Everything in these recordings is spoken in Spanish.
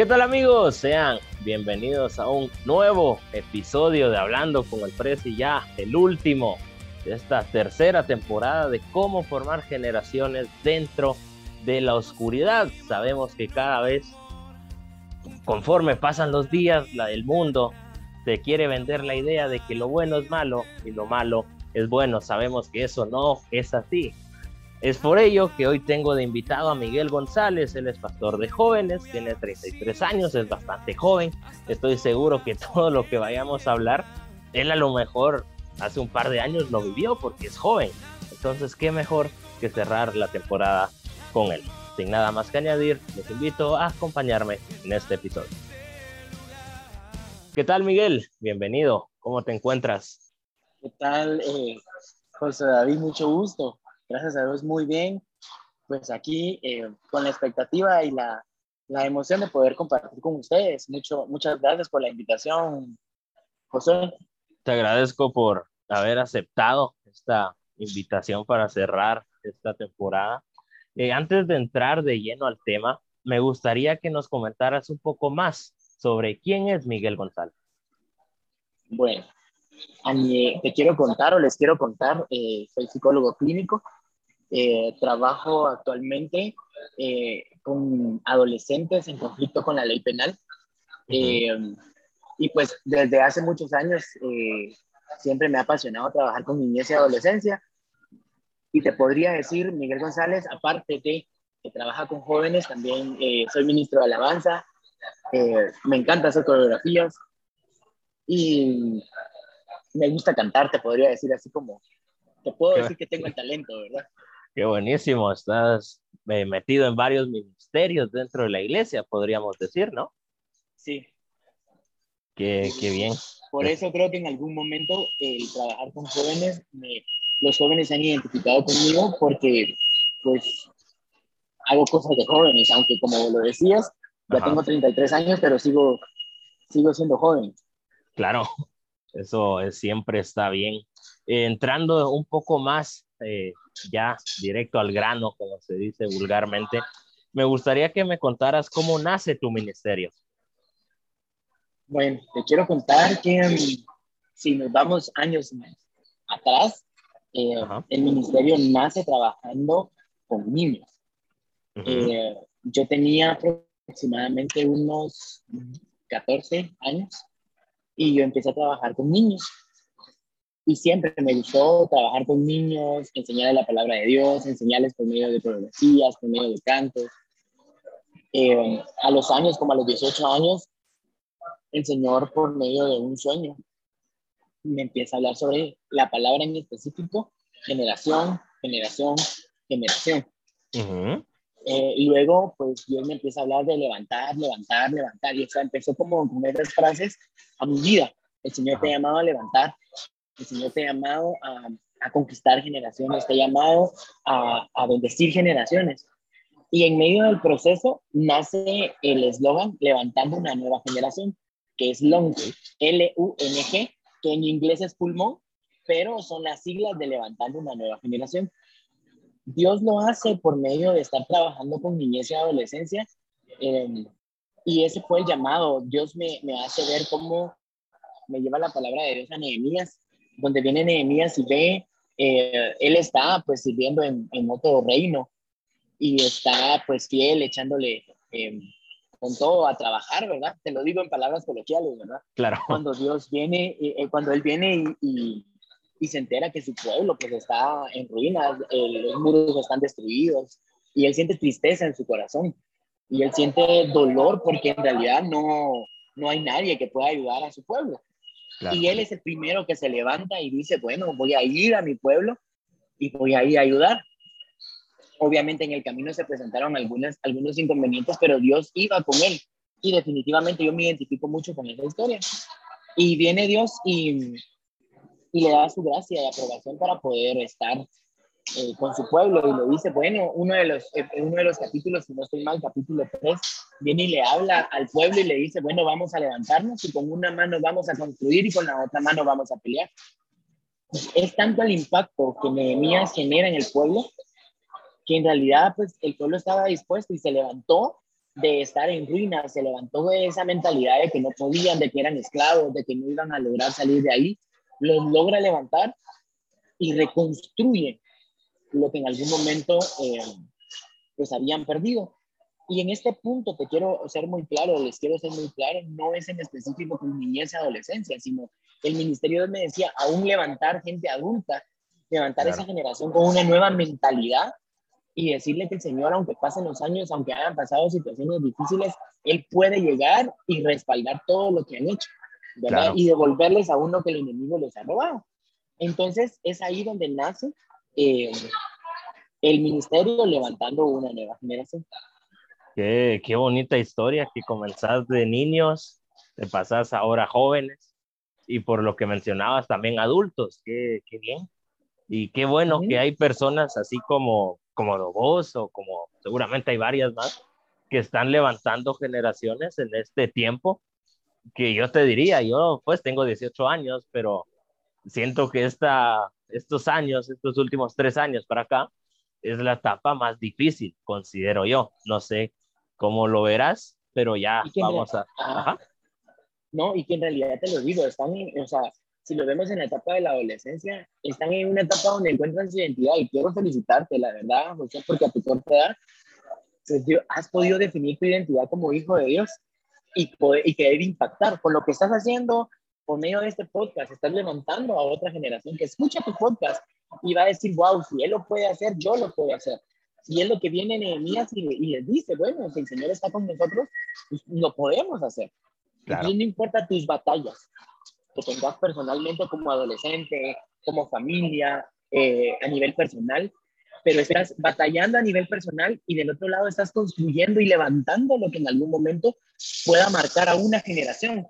¿Qué tal amigos? Sean bienvenidos a un nuevo episodio de Hablando con el Presi, ya el último de esta tercera temporada de cómo formar generaciones dentro de la oscuridad. Sabemos que cada vez, conforme pasan los días, la del mundo te quiere vender la idea de que lo bueno es malo y lo malo es bueno. Sabemos que eso no es así. Es por ello que hoy tengo de invitado a Miguel González, él es pastor de jóvenes, tiene 33 años, es bastante joven, estoy seguro que todo lo que vayamos a hablar, él a lo mejor hace un par de años lo vivió porque es joven, entonces qué mejor que cerrar la temporada con él. Sin nada más que añadir, les invito a acompañarme en este episodio. ¿Qué tal Miguel? Bienvenido, ¿cómo te encuentras? ¿Qué tal, eh, José David? Mucho gusto gracias a Dios muy bien. Pues aquí eh, con la expectativa y la, la, emoción de poder compartir con ustedes. Mucho, muchas gracias por la invitación, José. Te agradezco por haber aceptado esta invitación para cerrar esta temporada. Eh, antes de entrar de lleno al tema, me gustaría que nos comentaras un poco más sobre quién es Miguel González. Bueno, a mí, te quiero contar o les quiero contar, eh, soy psicólogo clínico, eh, trabajo actualmente eh, con adolescentes en conflicto con la ley penal. Eh, y pues desde hace muchos años siempre me ha apasionado trabajar con niñez y adolescencia. Y te podría decir, Miguel González, aparte de que trabaja con jóvenes, también soy ministro de alabanza, me encanta hacer coreografías y me gusta cantar, te podría decir así como, te puedo decir que tengo el talento, ¿verdad? Qué buenísimo, estás eh, metido en varios ministerios dentro de la iglesia, podríamos decir, ¿no? Sí. Qué, qué bien. Por eso creo que en algún momento el trabajar con jóvenes, los jóvenes se han identificado conmigo porque pues hago cosas de jóvenes, aunque como lo decías, ya tengo 33 años, pero sigo, sigo siendo joven. Claro, eso es, siempre está bien. entrando un poco más eh, ya directo al grano, como se dice vulgarmente, me gustaría que me contaras cómo nace tu ministerio. Bueno, te quiero contar que um, si nos vamos años atrás, eh, el ministerio nace trabajando con niños. Eh, yo tenía aproximadamente unos 14 años y yo empecé a trabajar con niños y siempre me gustó trabajar con niños, enseñarles la palabra de Dios, enseñarles por medio de coreografías, por medio de cantos. Eh, a los años, como a los 18 años, el Señor por medio de un sueño me empieza a hablar sobre la palabra en específico, generación, generación, generación. Eh, y luego, pues Dios me empieza a hablar de levantar, levantar, levantar. Y eso empezó como con esas frases a mi vida. El Señor te ha llamado a levantar, el Señor te ha llamado a, a conquistar generaciones, te ha llamado a, a, bendecir generaciones. Y en medio del proceso nace el eslogan Levantando una nueva generación, que es LONG, L-U-N-G, que en inglés es pulmón, pero son las siglas de Levantando una nueva generación. Dios lo hace por medio de estar trabajando con niñez y adolescencia. Eh, y ese fue el llamado. Dios me, me hace ver cómo me lleva la palabra de Dios a Nehemías donde viene Nehemías y ve, eh, él está pues sirviendo en, en, otro reino y está pues fiel, echándole eh, con todo a trabajar, ¿verdad? Te lo digo en palabras coloquiales, ¿verdad? Claro. Cuando Dios viene, eh, cuando Él viene y, y, y, se entera que su pueblo pues está en ruinas, los muros están destruidos y Él siente tristeza en su corazón y Él siente dolor porque en realidad no, no hay nadie que pueda ayudar a su pueblo. Y él es el primero que se levanta y dice, bueno, voy a ir a mi pueblo y voy a ir a ayudar. Obviamente en el camino se presentaron algunas, algunos inconvenientes, pero Dios iba con él. Y definitivamente yo me identifico mucho con esa historia. Y viene Dios y, y le da su gracia y aprobación para poder estar eh, con su pueblo y le dice, bueno, uno de los, eh, uno de los capítulos, si no estoy mal, capítulo 3, viene y le habla al pueblo y le dice, bueno, vamos a levantarnos y con una mano vamos a construir y con la otra mano vamos a pelear. Es tanto el impacto que Nehemías genera en el pueblo que en realidad pues el pueblo estaba dispuesto y se levantó de estar en ruinas, se levantó esa mentalidad de que no podían, de que eran esclavos, de que no iban a lograr salir de ahí, los logra levantar y reconstruye lo que en algún momento eh, pues habían perdido. Y en este punto te quiero ser muy claro, les quiero ser muy claro, no es en específico con niñez y adolescencia, sino el ministerio me decía, aún levantar gente adulta, levantar esa generación con una nueva mentalidad y decirle que el Señor, aunque pasen los años, aunque hayan pasado situaciones difíciles, Él puede llegar y respaldar todo lo que han hecho, ¿verdad? Y devolverles a uno que el enemigo les ha robado. Entonces, es ahí donde nace eh, el ministerio levantando una nueva generación. Qué, qué bonita historia que comenzás de niños, te pasás ahora jóvenes y por lo que mencionabas también adultos, qué, qué bien. Y qué bueno que hay personas así como, como vos o como seguramente hay varias más que están levantando generaciones en este tiempo que yo te diría, yo pues tengo 18 años, pero siento que esta, estos años, estos últimos tres años para acá, es la etapa más difícil, considero yo. No sé cómo lo verás, pero ya vamos a... Ajá. No, y que en realidad te lo digo, están, o sea, si lo vemos en la etapa de la adolescencia, están en una etapa donde encuentran su identidad y quiero felicitarte, la verdad, José, porque a tu corta edad pues, has podido definir tu identidad como hijo de Dios y, poder, y querer impactar con lo que estás haciendo por medio de este podcast, estás levantando a otra generación que escucha tu podcast y va a decir, wow, si él lo puede hacer, yo lo puedo hacer. Si es lo que viene en Nehemías y, y les dice, bueno, si el Señor está con nosotros, pues lo podemos hacer. Claro. no importa tus batallas que tengas personalmente como adolescente, como familia, eh, a nivel personal, pero estás batallando a nivel personal y del otro lado estás construyendo y levantando lo que en algún momento pueda marcar a una generación,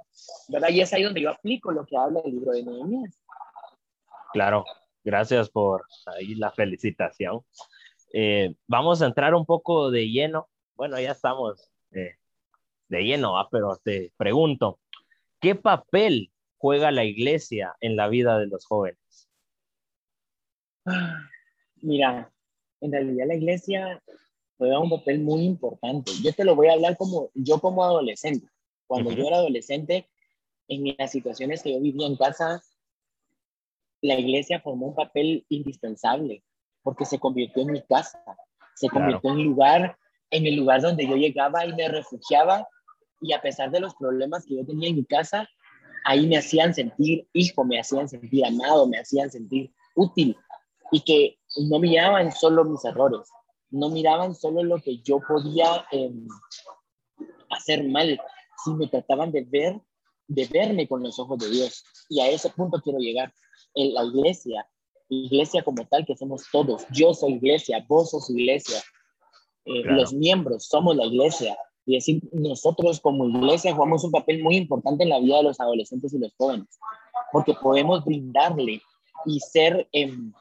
¿verdad? Y es ahí donde yo aplico lo que habla el libro de Nehemías. Claro, gracias por ahí la felicitación. Eh, vamos a entrar un poco de lleno. Bueno, ya estamos eh, de lleno, ¿ah? pero te pregunto, ¿qué papel juega la iglesia en la vida de los jóvenes? Mira, en realidad la iglesia juega un papel muy importante. Yo te lo voy a hablar como yo como adolescente. Cuando yo era adolescente, en las situaciones que yo vivía en casa, la iglesia formó un papel indispensable porque se convirtió en mi casa, se convirtió en lugar, en el lugar donde yo llegaba y me refugiaba y a pesar de los problemas que yo tenía en mi casa, ahí me hacían sentir hijo, me hacían sentir amado, me hacían sentir útil y que no miraban solo mis errores, no miraban solo lo que yo podía em, hacer mal, sino trataban de ver, de verme con los ojos de Dios. Y a ese punto quiero llegar. En la iglesia, iglesia como tal, que somos todos. Yo soy iglesia, vos sos iglesia. Eh, los miembros somos la iglesia. Y decir, nosotros como iglesia jugamos un papel muy importante en la vida de los adolescentes y los jóvenes, porque podemos brindarle y ser em,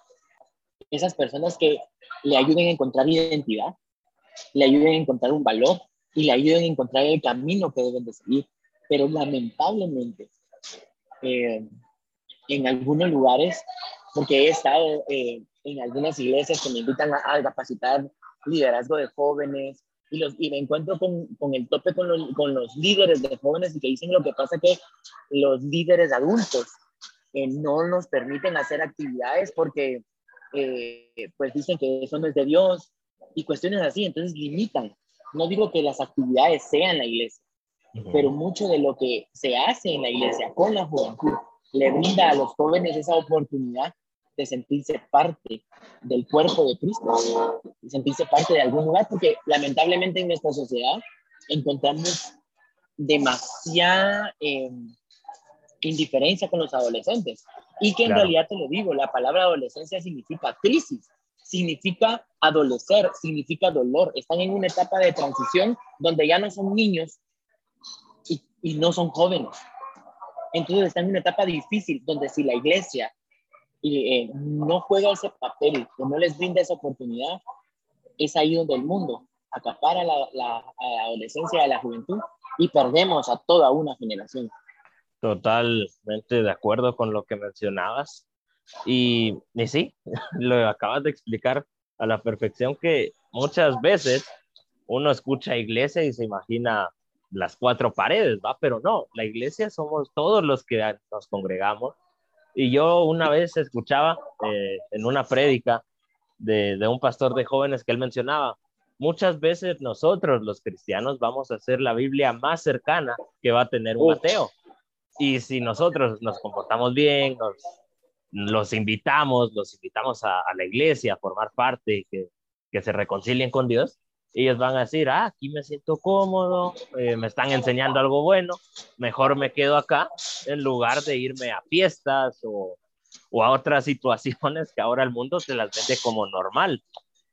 esas personas que le ayuden a encontrar identidad, le ayuden a encontrar un valor y le ayuden a encontrar el camino que deben de seguir. Pero lamentablemente, eh, en algunos lugares, porque he estado eh, en algunas iglesias que me invitan a, capacitar liderazgo de jóvenes y, los, y me encuentro con, con el tope con los, con los, líderes de jóvenes y que dicen lo que pasa que los líderes adultos eh, no nos permiten hacer actividades porque eh, pues dicen que eso no es de Dios y cuestiones así, entonces limitan. No digo que las actividades sean la iglesia, pero mucho de lo que se hace en la iglesia con la juventud le brinda a los jóvenes esa oportunidad de sentirse parte del cuerpo de Cristo, de sentirse parte de algún lugar, porque lamentablemente en nuestra sociedad encontramos demasiada eh, indiferencia con los adolescentes. Y que en realidad te lo digo, la palabra adolescencia significa crisis, significa adolecer, significa dolor. Están en una etapa de transición donde ya no son niños y, y no son jóvenes. Entonces están en una etapa difícil donde si la iglesia eh, no juega ese papel, que no les brinda esa oportunidad, es ahí donde el mundo acapara la, la, la adolescencia, a la juventud y perdemos a toda una generación. Totalmente de acuerdo con lo que mencionabas. Y, y sí, lo acabas de explicar a la perfección que muchas veces uno escucha iglesia y se imagina las cuatro paredes, ¿va? Pero no, la iglesia somos todos los que nos congregamos. Y yo una vez escuchaba eh, en una prédica de, de, un pastor de jóvenes que él mencionaba, muchas veces nosotros los cristianos vamos a hacer la Biblia más cercana que va a tener un ateo. Y si nosotros nos comportamos bien, nos, los invitamos, los invitamos a, a, la iglesia a formar parte, que, que se reconcilien con Dios, ellos van a decir, ah, aquí me siento cómodo, eh, me están enseñando algo bueno, mejor me quedo acá en lugar de irme a fiestas o, o a otras situaciones que ahora el mundo se las vende como normal.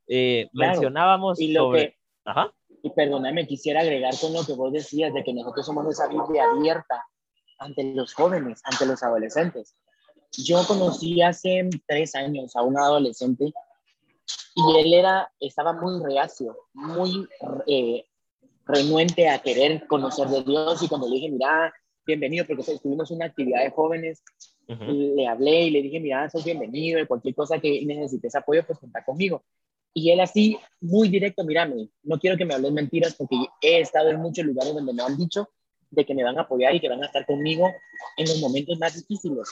Eh, mencionábamos y lo Que, Ajá. Y perdóname, quisiera agregar con lo que vos decías de que nosotros somos esa Biblia abierta ante los jóvenes, ante los adolescentes. Yo conocí hace tres años a un adolescente y él era, estaba muy reacio, muy eh, renuente a querer conocer de Dios y cuando le dije, mira, bienvenido, porque estuvimos en una actividad de jóvenes, le hablé y le dije, mira, sos bienvenido, y cualquier cosa que necesites apoyo, pues cuenta conmigo. Y él así, muy directo, mírame, no quiero que me hables mentiras porque he estado en muchos lugares donde me han dicho de que me van a apoyar y que van a estar conmigo en los momentos más difíciles.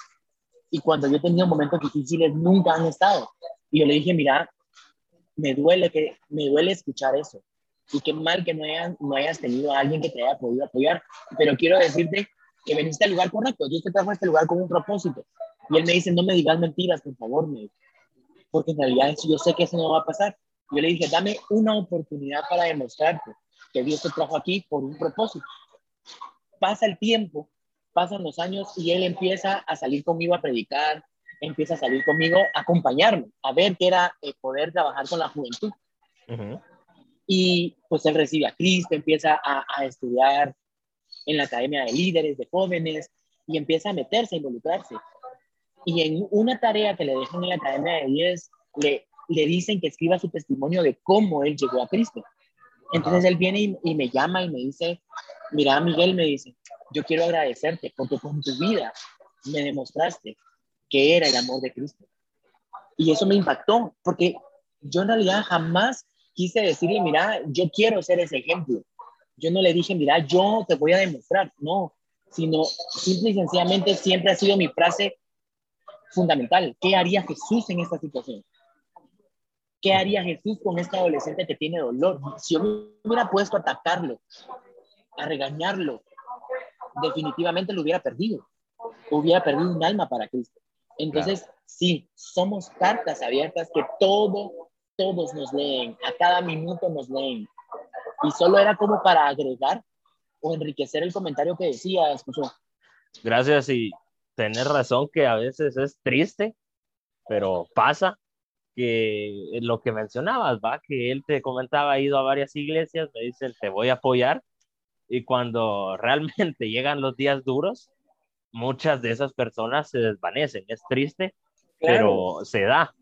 Y cuando yo tenía momentos difíciles, nunca han estado. Y yo le dije, mira, me duele, que, me duele escuchar eso. Y qué mal que no, hayan, no hayas tenido a alguien que te haya podido apoyar. Pero quiero decirte que veniste al lugar correcto. Yo te trajo a este lugar con un propósito. Y él me dice, no me digas mentiras, por favor, me porque en realidad yo sé que eso no va a pasar. Yo le dije, dame una oportunidad para demostrarte que Dios te trajo aquí por un propósito. Pasa el tiempo, pasan los años y él empieza a salir conmigo a predicar, empieza a salir conmigo a acompañarme, a ver qué era eh, poder trabajar con la juventud. Y pues él recibe a Cristo, empieza a, a, estudiar en la Academia de Líderes de Jóvenes y empieza a meterse, a involucrarse. Y en una tarea que le dejan en la Academia de Líderes, le, le dicen que escriba su testimonio de cómo él llegó a Cristo. Entonces él viene y, y me llama y me dice, mira Miguel, me dice, yo quiero agradecerte porque con tu vida me demostraste que era el amor de Cristo. Y eso me impactó, porque yo en realidad jamás quise decirle, mira, yo quiero ser ese ejemplo. Yo no le dije, mira, yo te voy a demostrar, no, sino simple y sencillamente siempre ha sido mi frase fundamental. ¿Qué haría Jesús en esta situación? ¿Qué haría Jesús con este adolescente que tiene dolor? Si yo me hubiera puesto a atacarlo, a regañarlo, definitivamente lo hubiera perdido. Hubiera perdido un alma para Cristo. Entonces, sí, somos cartas abiertas que todo, todos nos leen, a cada minuto nos leen. Y solo era como para agregar o enriquecer el comentario que decías, Josué. Gracias y tener razón que a veces es triste, pero pasa que lo que mencionabas, va, que él te comentaba, ha ido a varias iglesias, me dicen, te voy a apoyar, y cuando realmente llegan los días duros, muchas de esas personas se desvanecen. Es triste, pero se da.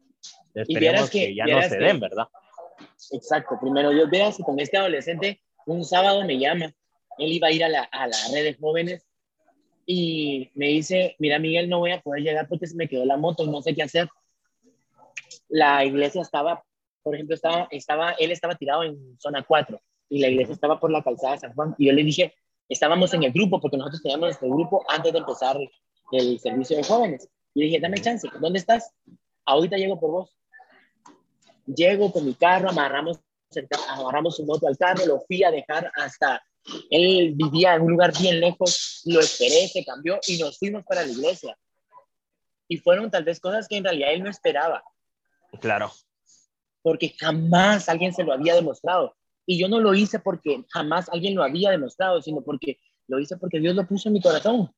Esperemos que, ya no se den, ¿verdad? Exacto. Primero, yo veas que con este adolescente, un sábado me llama. Él iba a ir a la, a la red de jóvenes y me dice, mira Miguel, no voy a poder llegar porque se me quedó la moto, no sé qué hacer. La iglesia estaba, por ejemplo, estaba, estaba, él estaba tirado en zona 4 y la iglesia estaba por la calzada de San Juan. Y yo le dije, estábamos en el grupo, porque nosotros teníamos nuestro grupo antes de empezar el servicio de jóvenes. Y le dije, dame chance, ¿dónde estás? Ahorita llego por vos. Llego con mi carro, amarramos, amarramos su moto al carro, lo fui a dejar hasta... Él vivía en un lugar bien lejos, lo esperé, se cambió y nos fuimos para la iglesia. Y fueron tal vez cosas que en realidad él no esperaba. Claro. Porque jamás alguien se lo había demostrado. Y yo no lo hice porque jamás alguien lo había demostrado, sino porque lo hice porque Dios lo puso en mi corazón.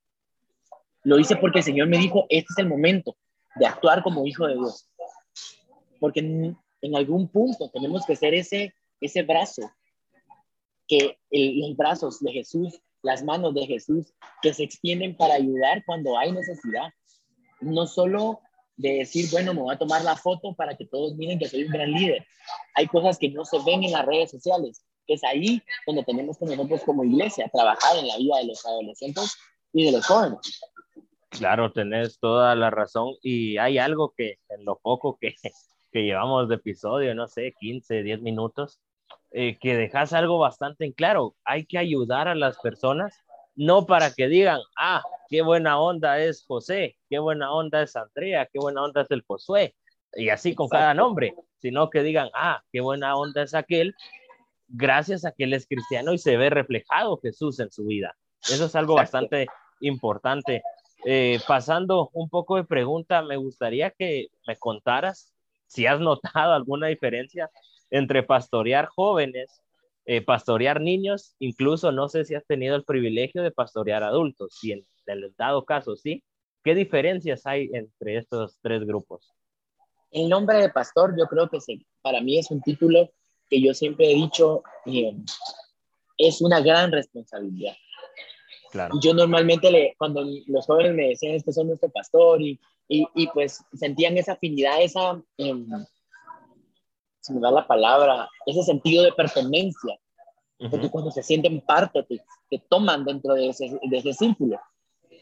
Lo hice porque el Señor me dijo, este es el momento de actuar como hijo de Dios. Porque en, algún punto tenemos que ser ese, ese brazo, que los brazos de Jesús, las manos de Jesús, que se extienden para ayudar cuando hay necesidad. No solo de decir, bueno, me voy a tomar la foto para que todos miren que soy un gran líder. Hay cosas que no se ven en las redes sociales, que es ahí donde tenemos que nosotros como iglesia trabajar en la vida de los adolescentes y de los jóvenes. Claro, tenés toda la razón y hay algo que en lo poco que, que llevamos de episodio, no sé, 15, 10 minutos, eh, que dejas algo bastante en claro. Hay que ayudar a las personas, no para que digan, ah, qué buena onda es José, qué buena onda es Andrea, qué buena onda es el Josué, y así con cada nombre, sino que digan, ah, qué buena onda es aquel, gracias a que él es cristiano y se ve reflejado Jesús en su vida. Eso es algo bastante importante. Eh, pasando un poco de pregunta, me gustaría que me contaras si has notado alguna diferencia entre pastorear jóvenes, eh, pastorear niños, incluso no sé si has tenido el privilegio de pastorear adultos, si en dado caso sí, ¿qué diferencias hay entre estos tres grupos? El nombre de pastor yo creo que para mí es un título que yo siempre he dicho, eh, es una gran responsabilidad. Claro. Yo normalmente, le, cuando los jóvenes me decían, este son nuestro pastor, y, y, y, pues sentían esa afinidad, esa, eh, se me da la palabra, ese sentido de pertenencia, porque cuando se sienten parte, te, te toman dentro de ese, de ese círculo.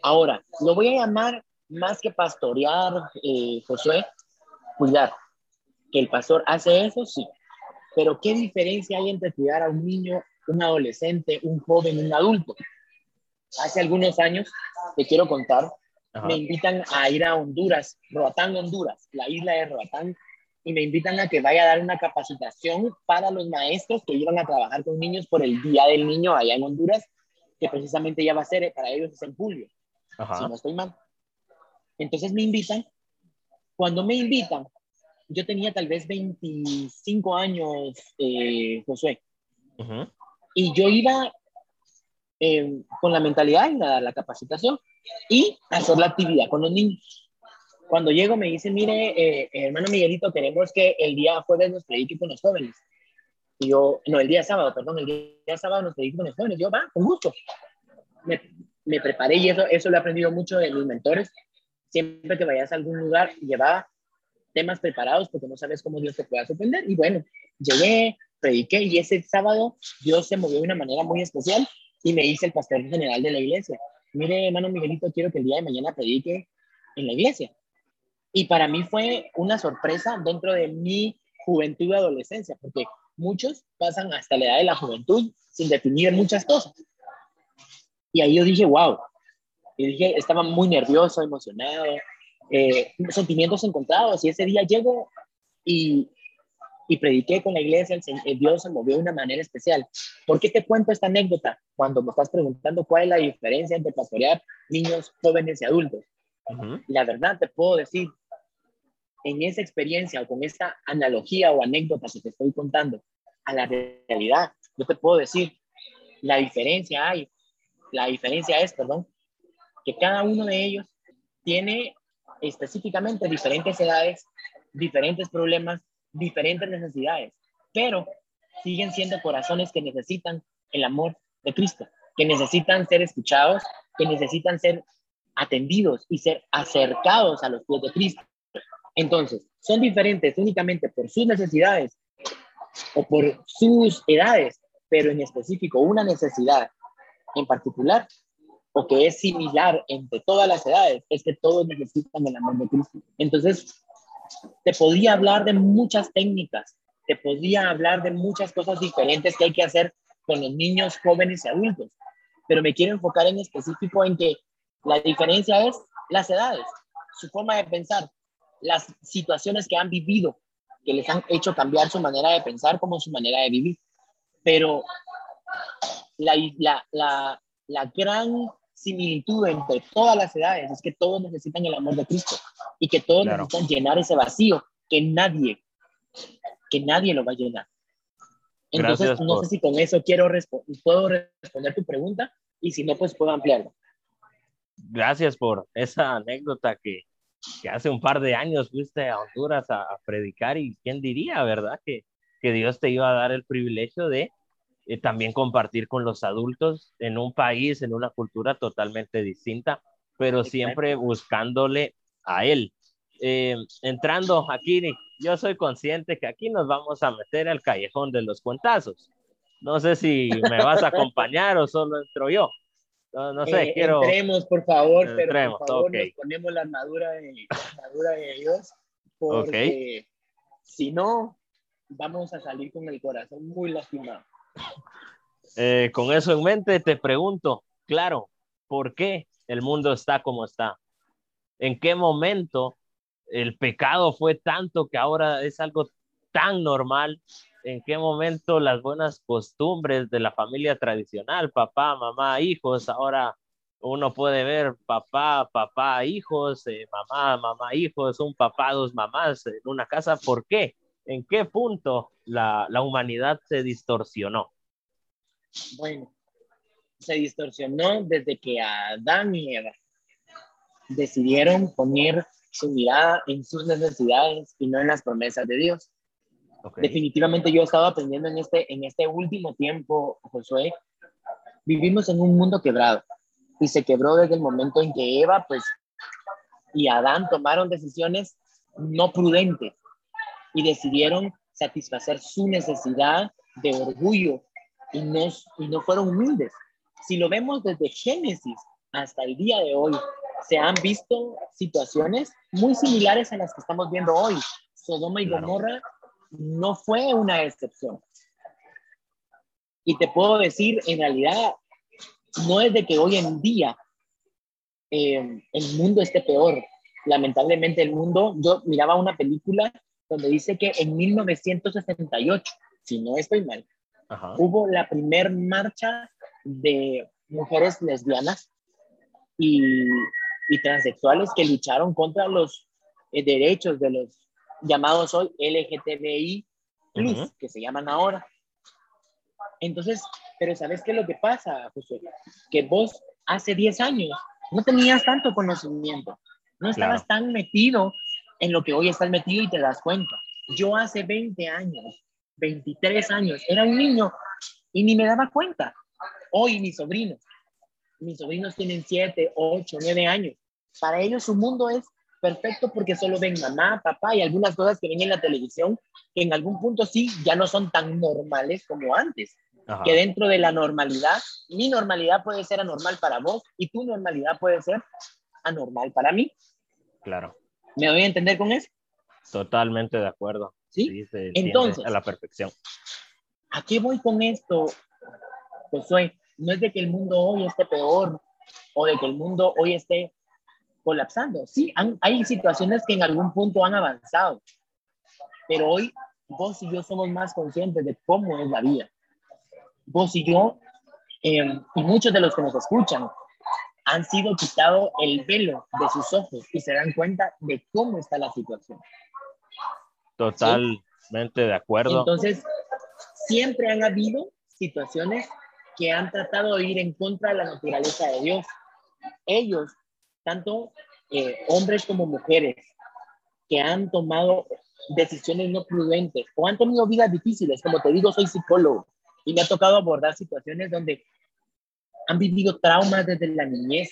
Ahora, lo voy a llamar más que pastorear, eh, Josué, cuidar. Que el pastor hace eso, sí. Pero ¿qué diferencia hay entre cuidar a un niño, un adolescente, un joven, un adulto? Hace algunos años, te quiero contar, me invitan a ir a Honduras, Roatán, Honduras, la isla de Roatán, y me invitan a que vaya a dar una capacitación para los maestros que iban a trabajar con niños por el Día del Niño allá en Honduras, que precisamente ya va a ser para ellos es en julio, si no estoy mal. Entonces me invitan. Cuando me invitan, yo tenía tal vez 25 años, eh, Josué, y yo iba eh, con la mentalidad de dar la capacitación y hacer la actividad con los niños. Cuando llego me dice, mire, eh, hermano Miguelito, queremos que el día jueves nos predique con los jóvenes. Y yo, no, el día sábado, perdón, el día sábado nos predique con los jóvenes. Yo, va, con gusto. Me, me, preparé y eso, eso lo he aprendido mucho de mis mentores. Siempre que vayas a algún lugar, lleva temas preparados porque no sabes cómo Dios te pueda sorprender. Y bueno, llegué, prediqué y ese sábado Dios se movió de una manera muy especial y me dice el pastor general de la iglesia, mire, hermano Miguelito, quiero que el día de mañana predique en la iglesia. Y para mí fue una sorpresa dentro de mi juventud y adolescencia, porque muchos pasan hasta la edad de la juventud sin definir muchas cosas. Y ahí yo dije, wow. Y dije, estaba muy nervioso, emocionado, eh, sentimientos encontrados. Y ese día llego y, y prediqué con la iglesia, el, Dios se movió de una manera especial. ¿Por qué te cuento esta anécdota? Cuando me estás preguntando cuál es la diferencia entre pastorear niños, jóvenes y adultos. La verdad te puedo decir en esa experiencia o con esta analogía o anécdota que te estoy contando a la realidad, yo te puedo decir, la diferencia hay, la diferencia es, perdón, que cada uno de ellos tiene específicamente diferentes edades, diferentes problemas, diferentes necesidades, pero siguen siendo corazones que necesitan el amor de Cristo, que necesitan ser escuchados, que necesitan ser atendidos y ser acercados a los pies de Cristo. Entonces, son diferentes únicamente por sus necesidades o por sus edades, pero en específico una necesidad en particular o que es similar entre todas las edades, es que todos necesitan el amor de Cristo. Entonces, te podía hablar de muchas técnicas, te podía hablar de muchas cosas diferentes que hay que hacer con los niños, jóvenes y adultos, pero me quiero enfocar en específico en que la diferencia es las edades, su forma de pensar, las situaciones que han vivido, que les han hecho cambiar su manera de pensar como su manera de vivir. Pero la, la, la, la gran similitud entre todas las edades es que todos necesitan el amor de Cristo y que todos necesitan llenar ese vacío que nadie, que nadie lo va a llenar. Entonces, no sé si con eso quiero puedo responder tu pregunta y si no, pues puedo ampliarlo. Gracias por esa anécdota que, que hace un par de años fuiste a Honduras a, predicar y quién diría, ¿verdad? Que, que, Dios te iba a dar el privilegio de eh, también compartir con los adultos en un país, en una cultura totalmente distinta, pero siempre buscándole a Él. Eh, entrando aquí, yo soy consciente que aquí nos vamos a meter al callejón de los cuentazos. No sé si me vas a acompañar o solo entro yo. No, sé, eh, quiero. Entremos, por favor, pero por favor nos ponemos la armadura de, armadura de Dios, porque si no, vamos a salir con el corazón muy lastimado. Eh, con eso en mente, te pregunto, claro, ¿por qué el mundo está como está? ¿En qué momento el pecado fue tanto que ahora es algo tan normal? ¿En qué momento las buenas costumbres de la familia tradicional, papá, mamá, hijos, ahora uno puede ver papá, papá, hijos, eh, mamá, mamá, hijos, un papá, dos mamás en una casa? ¿Por qué? ¿En qué punto la, la humanidad se distorsionó? Bueno, se distorsionó desde que Adán y Eva decidieron poner su mirada en sus necesidades y no en las promesas de Dios. Definitivamente yo he estado aprendiendo en este, en este último tiempo, Josué, vivimos en un mundo quebrado y se quebró desde el momento en que Eva pues y Adán tomaron decisiones no prudentes y decidieron satisfacer su necesidad de orgullo y no, y no fueron humildes. Si lo vemos desde Génesis hasta el día de hoy, se han visto situaciones muy similares a las que estamos viendo hoy. Sodoma y Gomorra no fue una excepción. Y te puedo decir, en realidad, no es de que hoy en día eh, el mundo esté peor. Lamentablemente el mundo, yo miraba una película donde dice que en 1968, si no estoy mal, hubo la primer marcha de mujeres lesbianas y, y transexuales que lucharon contra los eh, derechos de los llamados hoy LGTBI, que se llaman ahora. Entonces, pero ¿sabes qué es lo que pasa, José? Que vos hace 10 años no tenías tanto conocimiento, no estabas tan metido en lo que hoy estás metido y te das cuenta. Yo hace 20 años, 23 años, era un niño y ni me daba cuenta. Hoy mis sobrinos, mis sobrinos tienen 7, 8, 9 años. Para ellos su mundo es perfecto porque solo ven mamá, papá y algunas cosas que ven en la televisión que en algún punto sí ya no son tan normales como antes. Que dentro de la normalidad, mi normalidad puede ser anormal para vos y tu normalidad puede ser anormal para mí. Claro. ¿Me voy a entender con eso? Totalmente de acuerdo. Sí. Entonces, a la perfección. ¿A qué voy con esto, Josué? No es de que el mundo hoy esté peor o de que el mundo hoy esté colapsando. Sí, hay situaciones que en algún punto han avanzado, pero hoy vos y yo somos más conscientes de cómo es la vida. Vos y yo, em, y muchos de los que nos escuchan, han sido quitado el velo de sus ojos y se dan cuenta de cómo está la situación. Totalmente de acuerdo. Entonces, siempre han habido situaciones que han tratado de ir en contra de la naturaleza de Dios. Ellos, tanto eh, hombres como mujeres, que han tomado decisiones no prudentes o han tenido vidas difíciles, como te digo, soy psicólogo y me ha tocado abordar situaciones donde han vivido traumas desde la niñez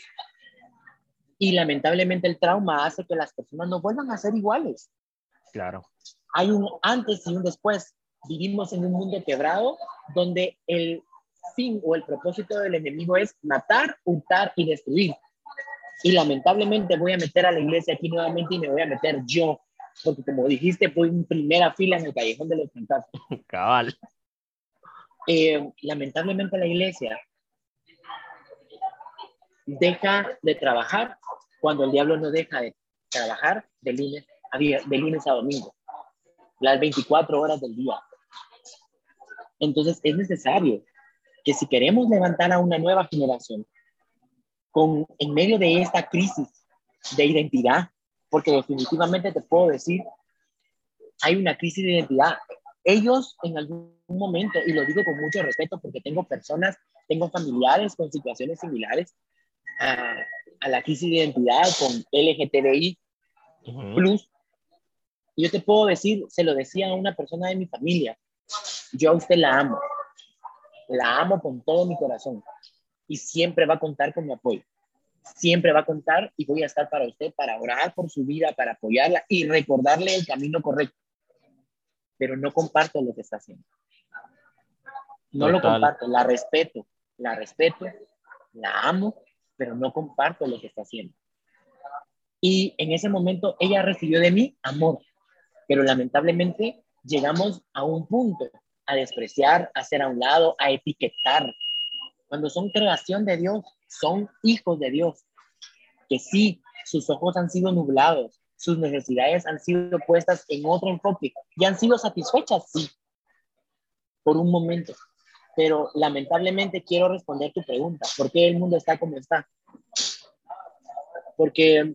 y lamentablemente el trauma hace que las personas no vuelvan a ser iguales. Claro. Hay un antes y un después. Vivimos en un mundo quebrado donde el fin o el propósito del enemigo es matar, hurtar y destruir. Y lamentablemente voy a meter a la iglesia aquí nuevamente y me voy a meter yo, porque como dijiste, voy en primera fila en el callejón de los fantasmas. Cabal. Eh, lamentablemente la iglesia deja de trabajar cuando el diablo no deja de trabajar de lunes a, de lunes a domingo, las 24 horas del día. Entonces es necesario que si queremos levantar a una nueva generación con, en medio de esta crisis de identidad, porque definitivamente te puedo decir, hay una crisis de identidad. Ellos en algún momento, y lo digo con mucho respeto porque tengo personas, tengo familiares con situaciones similares, a, la crisis de identidad con LGTBI plus. Y yo te puedo decir, se lo decía a una persona de mi familia, yo a usted la amo, la amo con todo mi corazón y siempre va a contar con mi apoyo. Siempre va a contar y voy a estar para usted, para orar por su vida, para apoyarla y recordarle el camino correcto. Pero no comparto lo que está haciendo. No lo comparto, la respeto, la respeto, la amo pero no comparto lo que está haciendo. Y en ese momento ella recibió de mí amor, pero lamentablemente llegamos a un punto, a despreciar, a hacer a un lado, a etiquetar. Cuando son creación de Dios, son hijos de Dios, que sí, sus ojos han sido nublados, sus necesidades han sido puestas en otro enfoque y han sido satisfechas, sí, por un momento. Pero lamentablemente quiero responder tu pregunta, ¿por qué el mundo está como está? Porque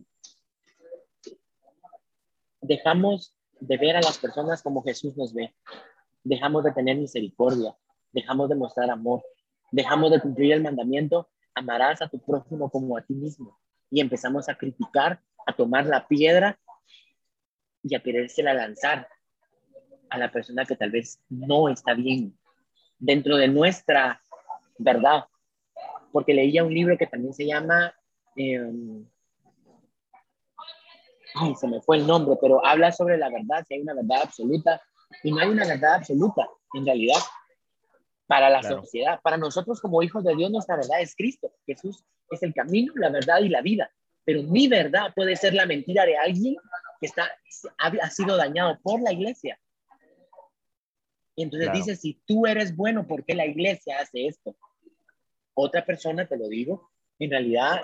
dejamos de ver a las personas como Jesús nos ve. Dejamos de tener misericordia, dejamos de mostrar amor, dejamos de cumplir el mandamiento, amarás a tu prójimo como a ti mismo. Y empezamos a criticar, a tomar la piedra y a querérsela lanzar a la persona que tal vez no está bien dentro de nuestra verdad. Porque leía un libro que también se llama em, ay, se me fue el nombre, pero habla sobre la verdad, si hay una verdad absoluta, y no hay una verdad absoluta, en realidad, para la sociedad. Para nosotros como hijos de Dios, nuestra verdad es Cristo. Jesús es el camino, la verdad y la vida. Pero mi verdad puede ser la mentira de alguien que está, ha, sido dañado por la iglesia. Y entonces dice, si tú eres bueno, ¿por qué la iglesia hace esto? Otra persona, te lo digo, en realidad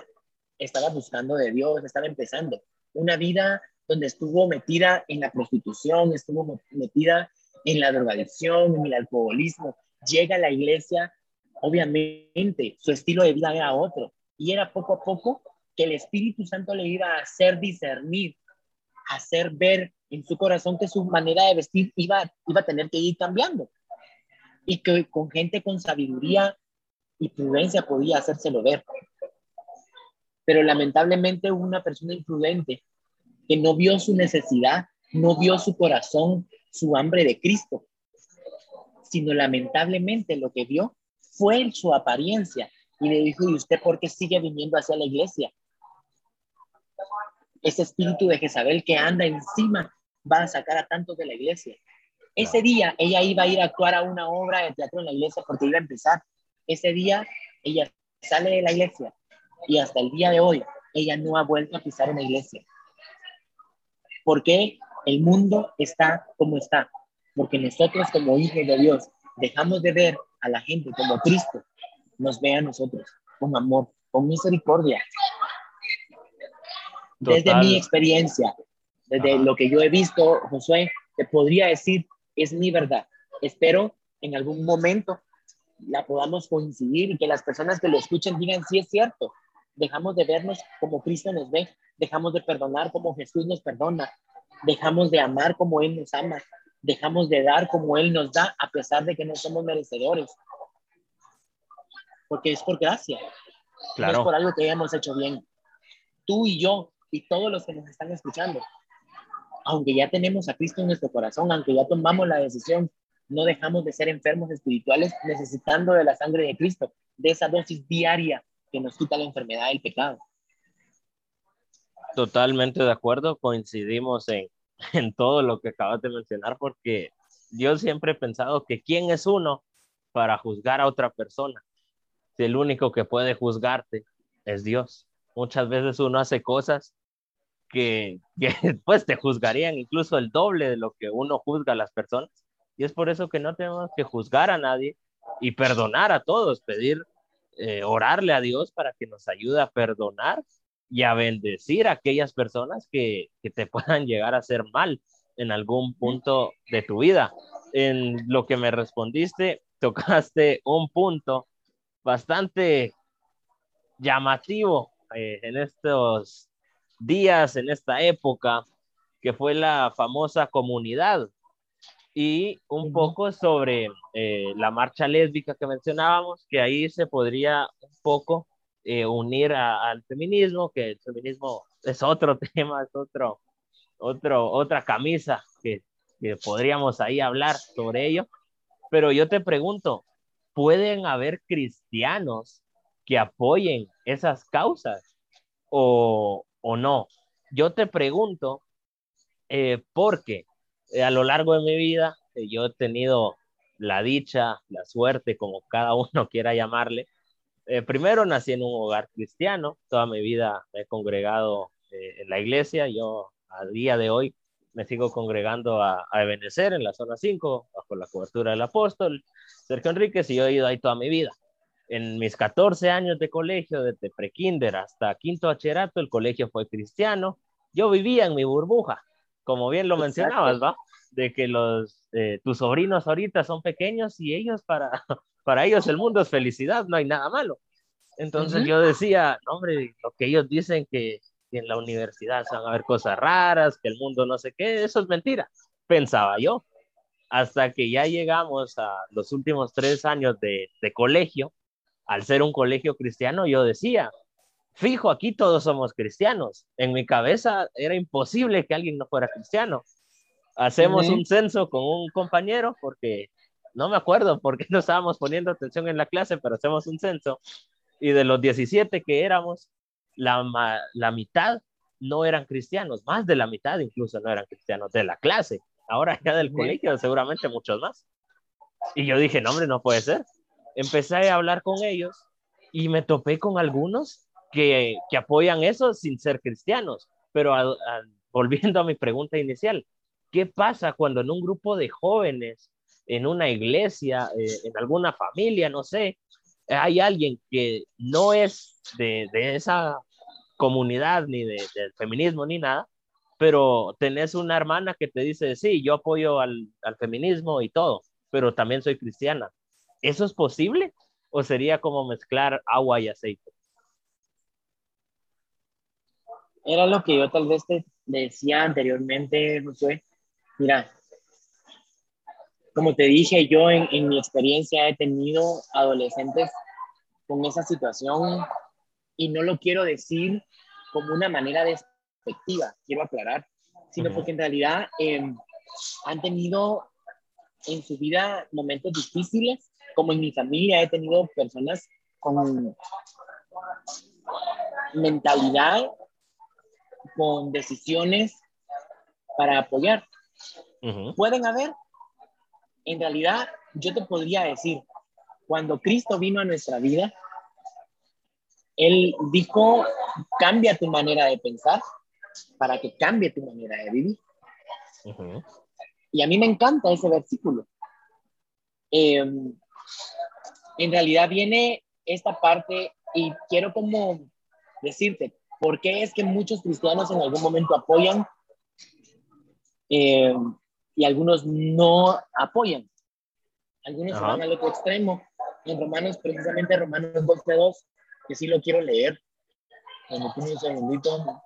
estaba buscando de Dios, estaba empezando una vida donde estuvo metida en la prostitución, estuvo metida en la drogadicción, en el alcoholismo. Llega a la iglesia, obviamente su estilo de vida era otro y era poco a poco que el Espíritu Santo le iba a hacer discernir, hacer ver en su corazón que su manera de vestir iba, iba a tener que ir cambiando y que con gente con sabiduría y prudencia podía hacérselo ver pero lamentablemente una persona imprudente que no vio su necesidad, no vio su corazón, su hambre de Cristo, sino lamentablemente lo que vio fue su apariencia y le dijo, ¿y usted por qué sigue viniendo hacia la iglesia? Ese espíritu de Jezabel que anda encima va a sacar a tantos de la iglesia. Ese día ella iba a ir a actuar a una obra de teatro en la iglesia porque iba a empezar. Ese día ella sale de la iglesia y hasta el día de hoy ella no ha vuelto a pisar en la iglesia. ¿Por qué el mundo está como está? Porque nosotros como hijos de Dios dejamos de ver a la gente como Cristo nos ve a nosotros con amor, con misericordia. Desde mi experiencia, desde lo que yo he visto, Josué, te podría decir, es mi verdad. Espero en algún momento la podamos coincidir y que las personas que lo escuchen digan, sí es cierto, dejamos de vernos como Cristo nos ve, dejamos de perdonar como Jesús nos perdona, dejamos de amar como Él nos ama, dejamos de dar como Él nos da, a pesar de que no somos merecedores. Porque es por gracia, claro. no es por algo que hayamos hecho bien. Tú y yo y todos los que nos están escuchando, aunque ya tenemos a Cristo en nuestro corazón, aunque ya tomamos la decisión, no dejamos de ser enfermos espirituales necesitando de la sangre de Cristo, de esa dosis diaria que nos quita la enfermedad del pecado. Totalmente de acuerdo, coincidimos en, en todo lo que acabas de mencionar, porque yo siempre he pensado que quién es uno para juzgar a otra persona. Si el único que puede juzgarte es Dios. Muchas veces uno hace cosas que, que pues te juzgarían incluso el doble de lo que uno juzga a las personas. Y es por eso que no tenemos que juzgar a nadie y perdonar a todos, pedir eh, orarle a Dios para que nos ayude a perdonar y a bendecir a aquellas personas que, que te puedan llegar a hacer mal en algún punto de tu vida. En lo que me respondiste, tocaste un punto bastante llamativo eh, en estos días, en esta época, que fue la famosa comunidad. Y un poco sobre eh, la marcha lésbica que mencionábamos, que ahí se podría un poco eh, unir al feminismo, que el feminismo es otro tema, es otro, otro, otra camisa que, que podríamos ahí hablar sobre ello. Pero yo te pregunto, ¿pueden haber cristianos que apoyen esas causas o, o no? Yo te pregunto eh, porque a lo largo de mi vida yo he tenido la dicha, la suerte, como cada uno quiera llamarle. Eh, primero nací en un hogar cristiano, toda mi vida me he congregado eh, en la iglesia, yo a día de hoy me sigo congregando a, a en la zona 5, bajo la cobertura del apóstol Sergio Enríquez, y yo he ido ahí toda mi vida. En mis 14 años de colegio, desde prekinder hasta quinto bachillerato, el colegio fue cristiano. Yo vivía en mi burbuja, como bien lo mencionabas, ¿va? De que los, eh, tus sobrinos ahorita son pequeños y ellos, para, para ellos el mundo es felicidad, no hay nada malo. Entonces yo decía, hombre, lo que ellos dicen que, en la universidad se van a ver cosas raras, que el mundo no sé qué, eso es mentira, pensaba yo. Hasta que ya llegamos a los últimos tres años de, de colegio, al ser un colegio cristiano, yo decía, fijo, aquí todos somos cristianos. En mi cabeza era imposible que alguien no fuera cristiano. Hacemos un censo con un compañero porque no me acuerdo por qué no estábamos poniendo atención en la clase, pero hacemos un censo y de los 17 que éramos, la, la mitad no eran cristianos, más de la mitad incluso no eran cristianos de la clase. Ahora ya del colegio seguramente muchos más. Y yo dije, no hombre, no puede ser. Empecé a hablar con ellos y me topé con algunos que, que apoyan eso sin ser cristianos. Pero volviendo a mi pregunta inicial, ¿qué pasa cuando en un grupo de jóvenes, en una iglesia, eh, en alguna familia, no sé, hay alguien que no es de, de esa comunidad ni de, del feminismo ni nada, pero tenés una hermana que te dice, sí, yo apoyo al, al, feminismo y todo, pero también soy cristiana. ¿Eso es posible? ¿O sería como mezclar agua y aceite? Era lo que yo tal vez te decía anteriormente, Josué. Mira, como te dije, yo en, mi experiencia he tenido adolescentes con esa situación y no lo quiero decir como una manera despectiva, quiero aclarar, sino porque en realidad em, han tenido en su vida momentos difíciles, como en mi familia he tenido personas con mentalidad, con decisiones para apoyar. Pueden haber en realidad yo te podría decir, cuando Cristo vino a nuestra vida, Él dijo, cambia tu manera de pensar para que cambie tu manera de vivir. Y a mí me encanta ese versículo. Em, en realidad viene esta parte y quiero como decirte, ¿por qué es que muchos cristianos en algún momento apoyan eh, y algunos no apoyan. Algunos van al otro extremo. En Romanos, precisamente Romanos 12.2, que sí lo quiero leer. Cuando un segundito.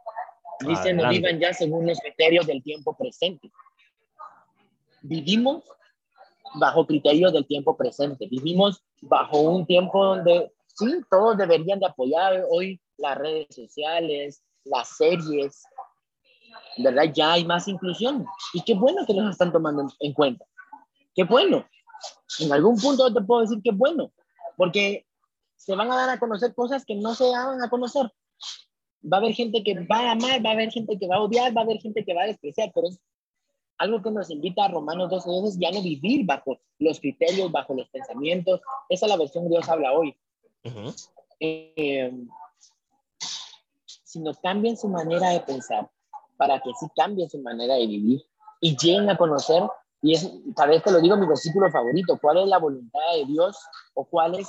Dice, no vivan ya según los criterios del tiempo presente. Vivimos bajo criterios del tiempo presente. Vivimos bajo un tiempo donde sí, todos deberían de apoyar hoy las redes sociales, las series, ¿verdad? Ya hay más inclusión. Y qué bueno que nos están tomando en cuenta. Qué bueno. En algún punto te puedo decir que bueno, porque se van a dar a conocer cosas que no se dan a conocer. Va a haber gente que va a amar, va a haber gente que va a odiar, va a haber gente que va a despreciar, pero es algo que nos invita a Romanos 12 veces ya no vivir bajo los criterios, bajo los pensamientos. Esa es la versión que Dios habla hoy. Eh, sino cambien su manera de pensar para que sí cambien su manera de vivir y lleguen a conocer, y es, tal vez te lo digo mi versículo favorito, cuál es la voluntad de Dios o cuál es,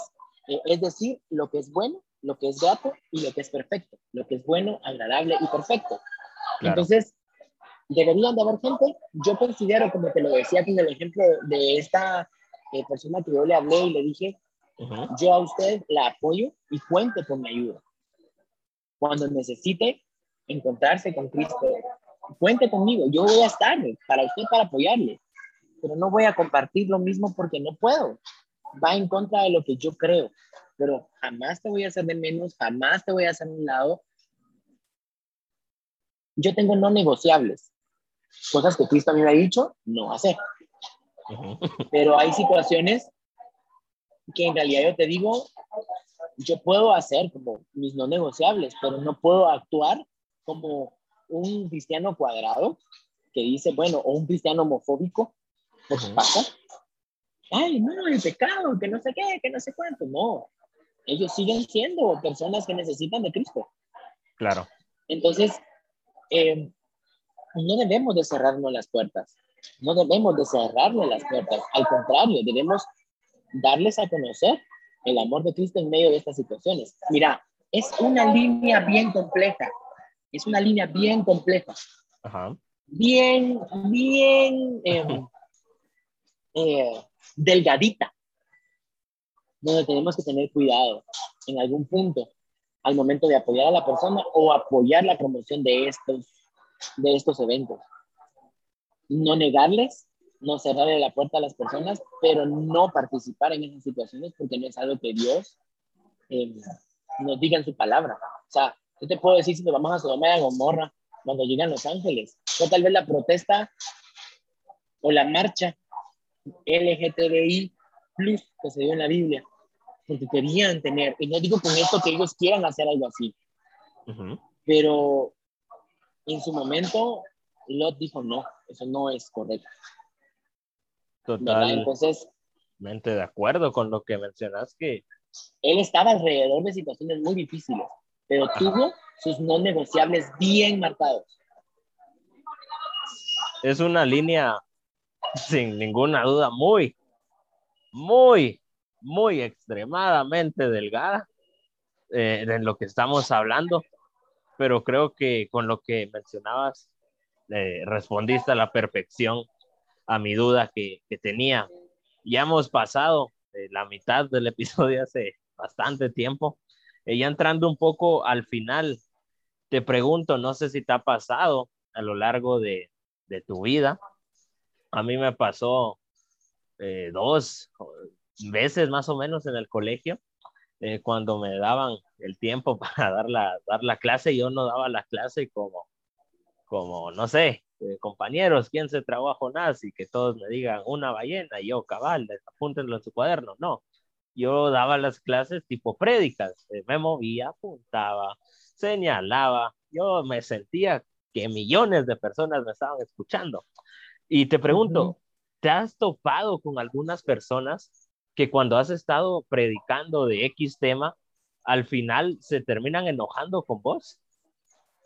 eh, es decir, lo que es bueno, lo que es grato y lo que es perfecto, lo que es bueno, agradable y perfecto. Entonces, deberían de haber gente, yo considero, como te lo decía con el ejemplo de esta eh, persona que yo le hablé y le dije, yo a usted la apoyo y cuente con mi ayuda. Cuando necesite, encontrarse con Cristo, cuente conmigo, yo voy a estar para usted, para apoyarle, pero no voy a compartir lo mismo porque no puedo. Va en contra de lo que yo creo, pero jamás te voy a hacer de menos, jamás te voy a hacer un lado. Yo tengo no negociables, cosas que Cristo a mí me ha dicho, no hacer. Pero hay situaciones que en realidad yo te digo, yo puedo hacer como mis no negociables, pero no puedo actuar como un cristiano cuadrado que dice, bueno, o un cristiano homofóbico, pues pasa. Ay, no, el pecado, que no sé qué, que no sé cuánto. No, ellos siguen siendo personas que necesitan de Cristo. Claro. Entonces, eh, no debemos de cerrarnos las puertas. No debemos de cerrarle las puertas. Al contrario, debemos darles a conocer el amor de Cristo en medio de estas situaciones. Mira, es una línea bien compleja. Es una línea bien compleja. Bien, bien em, eh, delgadita. Donde tenemos que tener cuidado en algún punto al momento de apoyar a la persona o apoyar la promoción de estos, de estos eventos. No negarles, no cerrarle la puerta a las personas, pero no participar en esas situaciones porque no es algo que Dios em, nos diga en su palabra. O sea, yo te puedo decir si nos vamos a Sodoma y Gomorra cuando llegan Los Ángeles, o tal vez la protesta o la marcha LGTBI plus que se dio en la Biblia, porque querían tener, y no digo con esto que ellos quieran hacer algo así, pero en su momento Lot dijo no, eso no es correcto. Totalmente de acuerdo con lo que mencionas que él estaba alrededor de situaciones muy difíciles, pero tuvo sus no negociables bien marcados. Es una línea, sin ninguna duda, muy, muy, muy extremadamente delgada eh, en lo que estamos hablando, pero creo que con lo que mencionabas, eh, respondiste a la perfección a mi duda que, que tenía. Ya hemos pasado eh, la mitad del episodio hace bastante tiempo. ya entrando un poco al final, te pregunto, no sé si te ha pasado a lo largo de, de tu vida. A mí me pasó eh, dos veces más o menos en el colegio, eh, cuando me daban el tiempo para dar la, dar la clase, yo no daba la clase como, como no sé, eh, compañeros, ¿quién se trabajó nazi? Que todos me digan una ballena, y yo cabal, apúntenlo en su cuaderno. No, yo daba las clases tipo prédicas, me movía, apuntaba, señalaba, yo me sentía que millones de personas me estaban escuchando. Y te pregunto, ¿te has topado con algunas personas que cuando has estado predicando de X tema, al final se terminan enojando con vos?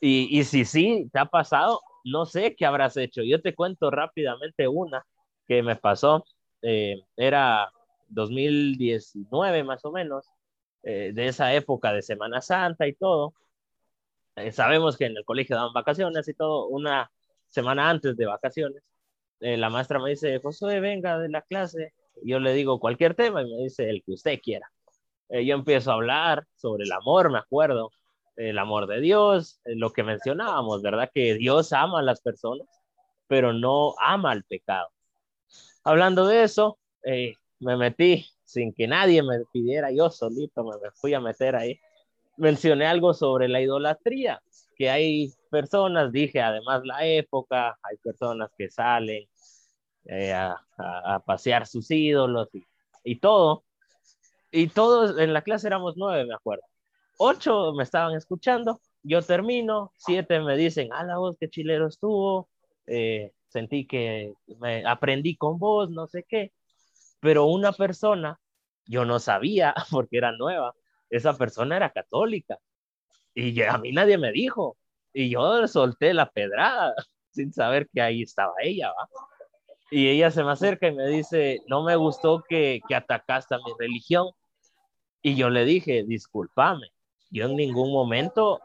Y, y si sí, te ha pasado, no sé qué habrás hecho. Yo te cuento rápidamente una que me pasó. Eh, era 2019 más o menos, eh, de esa época de Semana Santa y todo. Eh, sabemos que en el colegio dan vacaciones y todo, una semana antes de vacaciones, eh, la maestra me dice, José, venga de la clase. Yo le digo cualquier tema y me dice el que usted quiera. Eh, yo empiezo a hablar sobre el amor, me acuerdo, el amor de Dios, lo que mencionábamos, ¿verdad? Que Dios ama a las personas, pero no ama al pecado. Hablando de eso, me metí sin que nadie me pidiera, yo solito me fui a meter ahí mencioné algo sobre la idolatría, que hay personas, dije además la época, hay personas que salen eh, a, pasear sus ídolos y, todo. Y todos en la clase éramos nueve, me acuerdo. Ocho me estaban escuchando, yo termino, siete me dicen, a la voz que chilero estuvo, eh, sentí que me aprendí con vos, no sé qué. Pero una persona, yo no sabía porque era nueva, esa persona era católica. Y a mí nadie me dijo. Y yo solté la pedrada sin saber que ahí estaba ella, ¿va? Y ella se me acerca y me dice, no me gustó que, que atacaste a mi religión. Y yo le dije, discúlpame, yo en ningún momento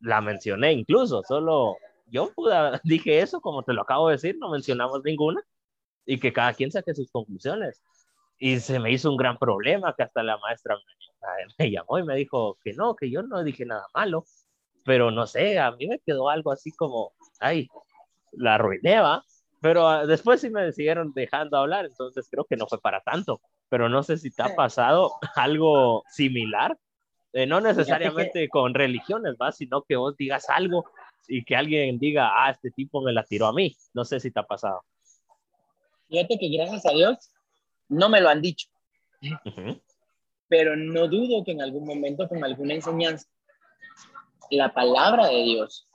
la mencioné, incluso solo yo pude, dije eso, como te lo acabo de decir, no mencionamos ninguna, y que cada quien saque sus conclusiones. Y se me hizo un gran problema que hasta la maestra me, llamó y me dijo que no, que yo no dije nada malo, pero no sé, a mí me quedó algo así como, ay, la arruiné, ¿va? Pero ah, después sí me siguieron dejando hablar, entonces creo que no fue para tanto, pero no sé si te ha pasado algo similar, eh, no necesariamente con religiones, ¿va? Sino que vos digas algo y que alguien diga, ah, este tipo me la tiró a mí, no sé si te ha pasado. Fíjate que gracias a Dios no me lo han dicho. Pero no dudo que en algún momento con alguna enseñanza, la palabra de Dios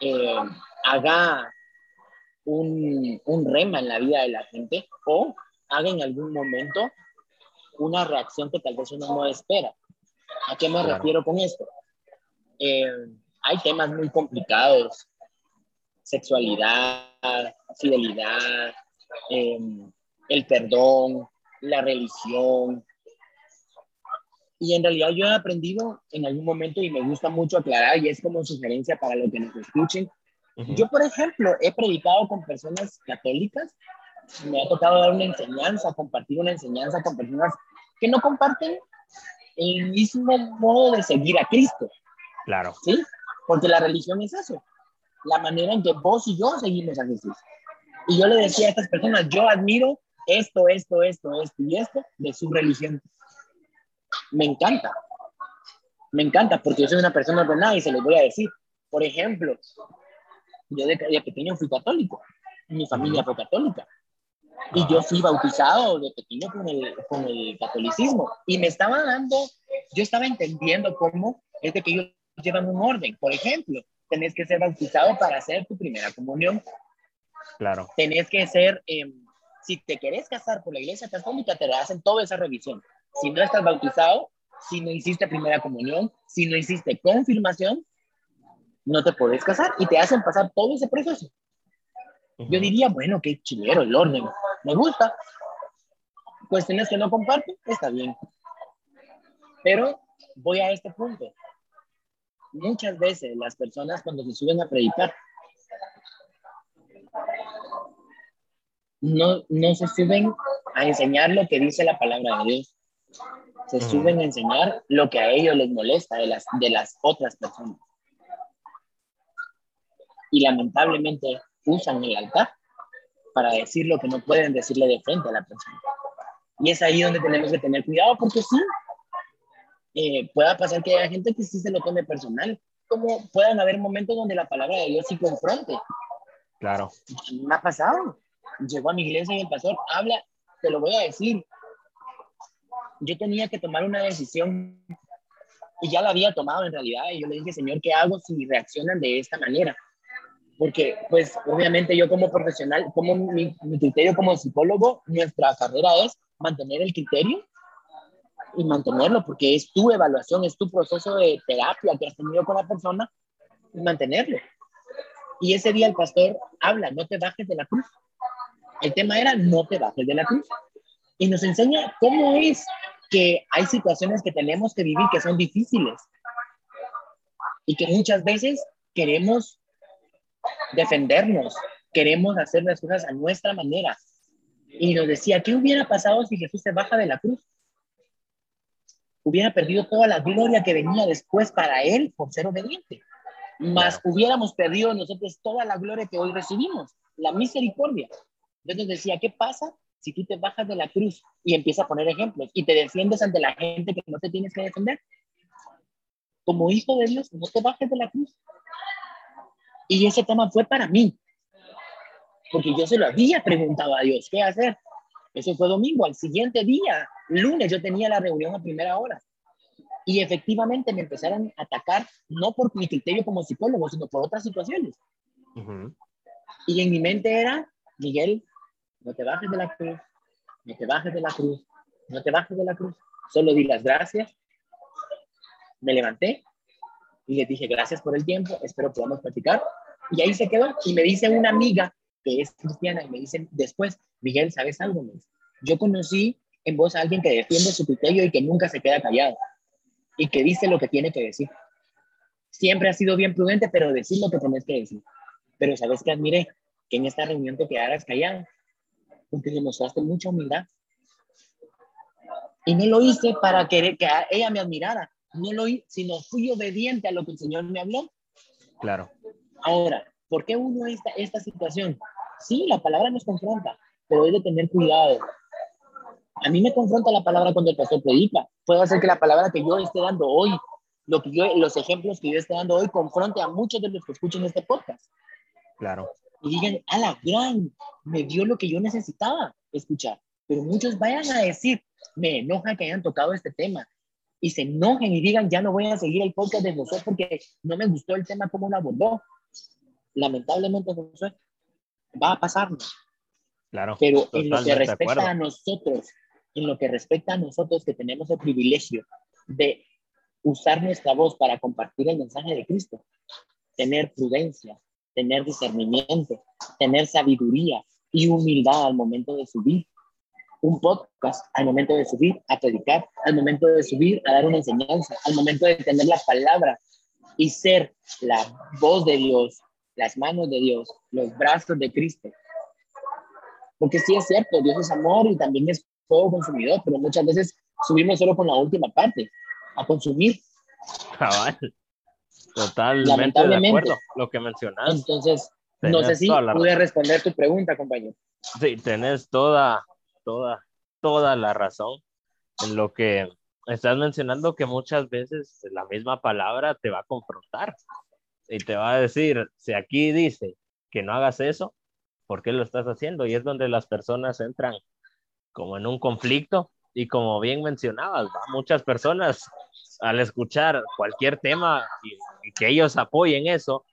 eh, haga un, un rema en la vida de la gente o haga en algún momento una reacción que tal vez uno no espera. ¿A qué me refiero con esto? Eh, hay temas muy complicados sexualidad, fidelidad, em, el perdón, la religión. Y en realidad yo he aprendido en algún momento y me gusta mucho aclarar y es como sugerencia para los que nos escuchen. Yo, por ejemplo, he predicado con personas católicas, me ha tocado dar una enseñanza, compartir una enseñanza con personas que no comparten el mismo modo de seguir a Cristo. Claro. ¿Sí? Porque la religión es eso, la manera en que vos y yo seguimos a Jesús. Y yo le decía a estas personas, yo admiro esto, esto, esto, esto y esto de su religión. Me encanta. Me encanta porque yo soy una persona ordenada y se los voy a decir. Por ejemplo, yo de, pequeño fui católico. Mi familia fue católica. Y yo fui bautizado de pequeño con el, con el catolicismo. Y me estaba dando, yo estaba entendiendo cómo es de que ellos llevan un orden. Por ejemplo, tenés que ser bautizado para hacer tu primera comunión. Claro. Tenés que ser, em, si te querés casar por la iglesia católica, te hacen toda esa revisión. Si no estás bautizado, si no hiciste primera comunión, si no hiciste confirmación, no te puedes casar y te hacen pasar todo ese proceso. Yo diría, bueno, qué chilero el orden, me gusta. Cuestiones que no comparto, está bien. Pero voy a este punto. Muchas veces las personas cuando se suben a predicar no, no se suben a enseñar lo que dice la palabra de Dios. Se suben a enseñar lo que a ellos les molesta de las, de las otras personas. Y lamentablemente usan el altar para decir lo que no pueden decirle de frente a la persona. Y es ahí donde tenemos que tener cuidado porque sí, eh, pueda pasar que haya gente que sí se lo tome personal, como puedan haber momentos donde la palabra de Dios sí confronte. Claro. Me ha pasado llegó a mi iglesia y el pastor habla, te lo voy a decir, yo tenía que tomar una decisión y ya la había tomado en realidad y yo le dije, Señor, ¿qué hago si reaccionan de esta manera? Porque, pues, obviamente yo como profesional, como mi, mi criterio como psicólogo, nuestra carrera es mantener el criterio y mantenerlo, porque es tu evaluación, es tu proceso de terapia que has tenido con la persona y mantenerlo. Y ese día el pastor habla, no te bajes de la cruz. El tema era no te bajes de la cruz. Y nos enseña cómo es que hay situaciones que tenemos que vivir que son difíciles y que muchas veces queremos defendernos, queremos hacer las cosas a nuestra manera. Y nos decía, ¿qué hubiera pasado si Jesús se baja de la cruz? Hubiera perdido toda la gloria que venía después para él por ser obediente. Más hubiéramos perdido nosotros toda la gloria que hoy recibimos, la misericordia. Entonces decía, ¿qué pasa si tú te bajas de la cruz y empiezas a poner ejemplos y te defiendes ante la gente que no te tienes que defender? Como hijo de Dios, no te bajes de la cruz. Y ese tema fue para mí, porque yo se lo había preguntado a Dios, ¿qué hacer? Eso fue domingo, al siguiente día, lunes, yo tenía la reunión a primera hora. Y efectivamente me empezaron a atacar, no por mi criterio como psicólogo, sino por otras situaciones. Y en mi mente era, Miguel, no te bajes de la cruz, no te bajes de la cruz, no te bajes de la cruz. Solo di las gracias, me levanté y le dije gracias por el tiempo, espero podamos platicar. Y ahí se quedó. Y me dice una amiga que es cristiana y me dice después, Miguel, ¿sabes algo? Yo conocí en vos a alguien que defiende su criterio y que nunca se queda callado y que dice lo que tiene que decir. Siempre ha sido bien prudente, pero decir lo que tenés que decir. Pero ¿sabes qué admiré? Que en esta reunión te quedaras callado porque demostraste mucha humildad. Y no lo hice para querer que ella me admirara, no lo hice, sino fui obediente a lo que el Señor me habló. Claro. Ahora, ¿por qué uno esta, esta situación? Sí, la palabra nos confronta, pero hay de tener cuidado. A mí me confronta la palabra cuando el pastor predica. Puede hacer que la palabra que yo esté dando hoy, lo que yo, los ejemplos que yo esté dando hoy, confronte a muchos de los que escuchen este podcast. Claro y digan, a la gran, me dio lo que yo necesitaba escuchar. Pero muchos vayan a decir, me enoja que hayan tocado este tema. Y se enojen y digan, ya no voy a seguir el podcast de José porque no me gustó el tema como lo abordó. Lamentablemente, José, va a pasarnos. Claro. Pero en lo que respecta a nosotros, en lo que respecta a nosotros que tenemos el privilegio de usar nuestra voz para compartir el mensaje de Cristo, tener prudencia, tener discernimiento, tener sabiduría y humildad al momento de subir un podcast, al momento de subir a predicar, al momento de subir a dar una enseñanza, al momento de tener la palabra y ser la voz de Dios, las manos de Dios, los brazos de Cristo. Porque sí es cierto, Dios es amor y también es fuego consumidor, pero muchas veces subimos solo con la última parte, a consumir. Cabal. Totalmente de acuerdo, lo que mencionas. Entonces, no sé si pude responder tu pregunta, compañero. Sí, tenés toda, toda, toda la razón en lo que estás mencionando que muchas veces la misma palabra te va a confrontar y te va a decir, si aquí dice que no hagas eso, ¿por qué lo estás haciendo? Y es donde las personas entran como en un conflicto y como bien mencionabas, muchas personas al escuchar cualquier tema y, que ellos apoyen eso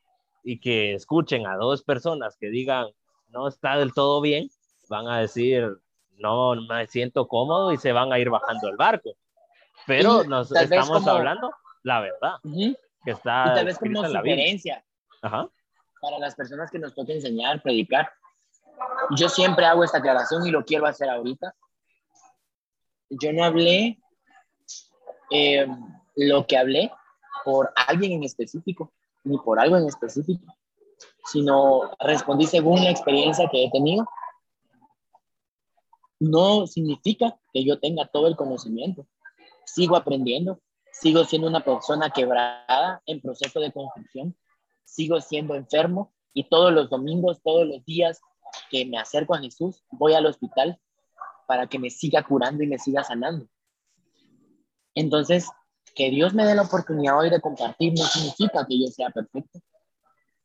y que escuchen a dos personas que digan no está del todo bien, van a decir no me siento cómodo y se van a ir bajando el barco. Pero nos estamos hablando la verdad, que está y tal vez como sugerencia Ajá. para las personas que nos toca enseñar, predicar. Yo siempre hago esta aclaración y lo quiero hacer ahorita. Yo no hablé eh, lo que hablé por alguien en específico, ni por algo en específico, sino respondí según la experiencia que he tenido. No significa que yo tenga todo el conocimiento. Sigo aprendiendo, sigo siendo una persona quebrada en proceso de construcción, sigo siendo enfermo y todos los domingos, todos los días que me acerco a Jesús, voy al hospital para que me siga curando y me siga sanando. Entonces, que Dios me dé la oportunidad hoy de compartir no significa que yo sea perfecto,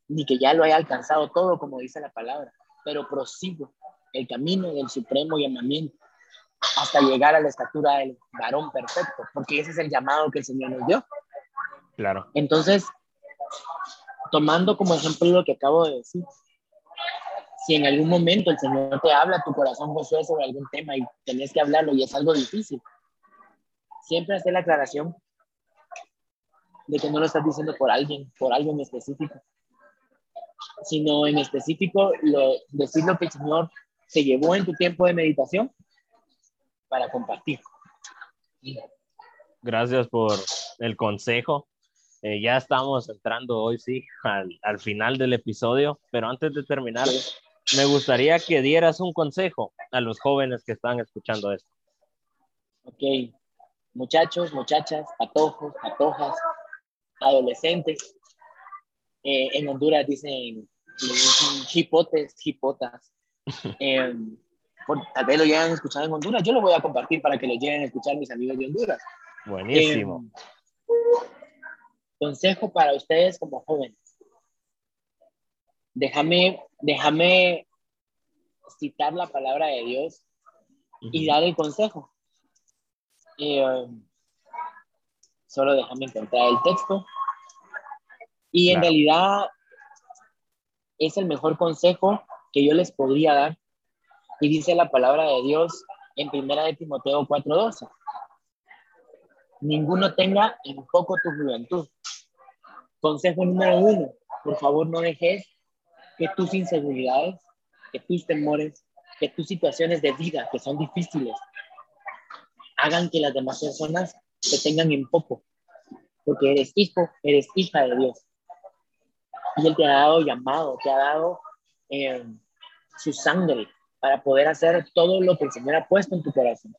ni que ya lo haya alcanzado todo, como dice la palabra, pero prosigo el camino del supremo llamamiento hasta llegar a la estatura del varón perfecto, porque ese es el llamado que el Señor nos dio. Claro. Entonces, tomando como ejemplo lo que acabo de decir, si en algún momento el Señor te habla a tu corazón, Josué, sobre algún tema y tenés que hablarlo y es algo difícil, siempre hacer la aclaración de que no lo estás diciendo por alguien, por algo en específico, sino en específico lo, decir lo que el Señor se llevó en tu tiempo de meditación para compartir. Gracias por el consejo. Eh, ya estamos entrando hoy, sí, al, al, final del episodio, pero antes de terminar, me gustaría que dieras un consejo a los jóvenes que están escuchando esto. Ok, muchachos, muchachas, patojos, patojas, adolescentes. Eh, en Honduras dicen, dicen hipotes, hipotas. Eh, tal vez lo llegan a escuchar en Honduras. Yo lo voy a compartir para que lo lleguen a escuchar mis amigos de Honduras. Buenísimo. Eh, consejo para ustedes como jóvenes. Déjame, déjame citar la palabra de Dios y dar el consejo. Solo déjame encontrar el texto. Y en realidad es el mejor consejo que yo les podría dar. Y dice la palabra de Dios en primera de Timoteo 4:12. Ninguno tenga en poco tu juventud. Consejo número uno, por favor no dejes que tus inseguridades, que tus temores, que tus situaciones de vida que son difíciles, hagan que las demás personas te tengan en poco, porque eres hijo, eres hija de Dios. Y Él te ha dado llamado, te ha dado eh, su sangre para poder hacer todo lo que el Señor ha puesto en tu corazón.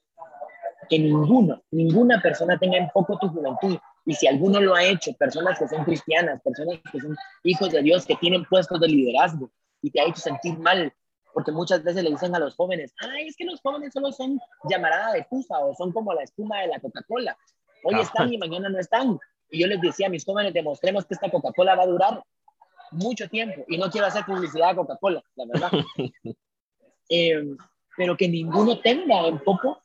Que ninguno, ninguna persona tenga en poco tu juventud. Y si alguno lo ha hecho, personas que son cristianas, personas que son hijos de Dios, que tienen puestos de liderazgo y te ha hecho sentir mal, porque muchas veces le dicen a los jóvenes, ay, es que los jóvenes solo son llamarada de pusa o son como la espuma de la Coca-Cola. Hoy están y mañana no están. Y yo les decía a mis jóvenes, demostremos que esta Coca-Cola va a durar mucho tiempo. Y no quiero hacer publicidad a Coca-Cola, la verdad. Eh, pero que ninguno tenga en poco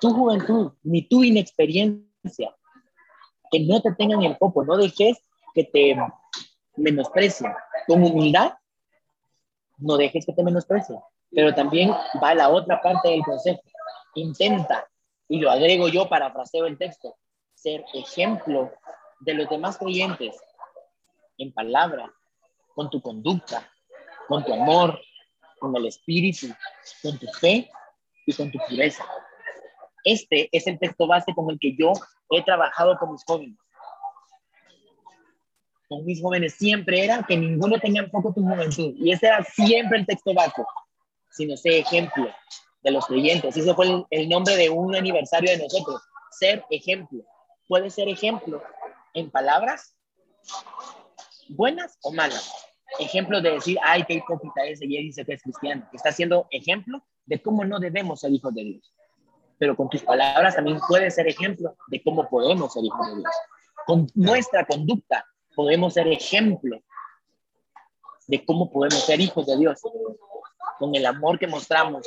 tu juventud, ni tu inexperiencia. Que no te tengan en poco, no dejes que te menosprecien. Con humildad, no dejes que te menosprecien. Pero también va la otra parte del consejo. Intenta, y lo agrego yo, parafraseo el texto, ser ejemplo de los demás creyentes en palabra, con tu conducta, con tu amor, con el espíritu, con tu fe y con tu pureza. Este es el texto base con el que yo he trabajado con mis jóvenes. Con mis jóvenes siempre era que ninguno tenga en poco tu juventud. Y ese era siempre el texto base. Si no sé, ejemplo de los creyentes. Ese fue el, el nombre de un aniversario de nosotros. Ser ejemplo. Puede ser ejemplo en palabras buenas o malas. Ejemplo de decir, ay, qué hipócrita es, y dice que es cristiano. Está siendo ejemplo de cómo no debemos ser hijos de Dios. Pero con tus palabras también puede ser ejemplo de cómo podemos ser hijos de Dios. Con nuestra conducta podemos ser ejemplo de cómo podemos ser hijos de Dios. Con el amor que mostramos,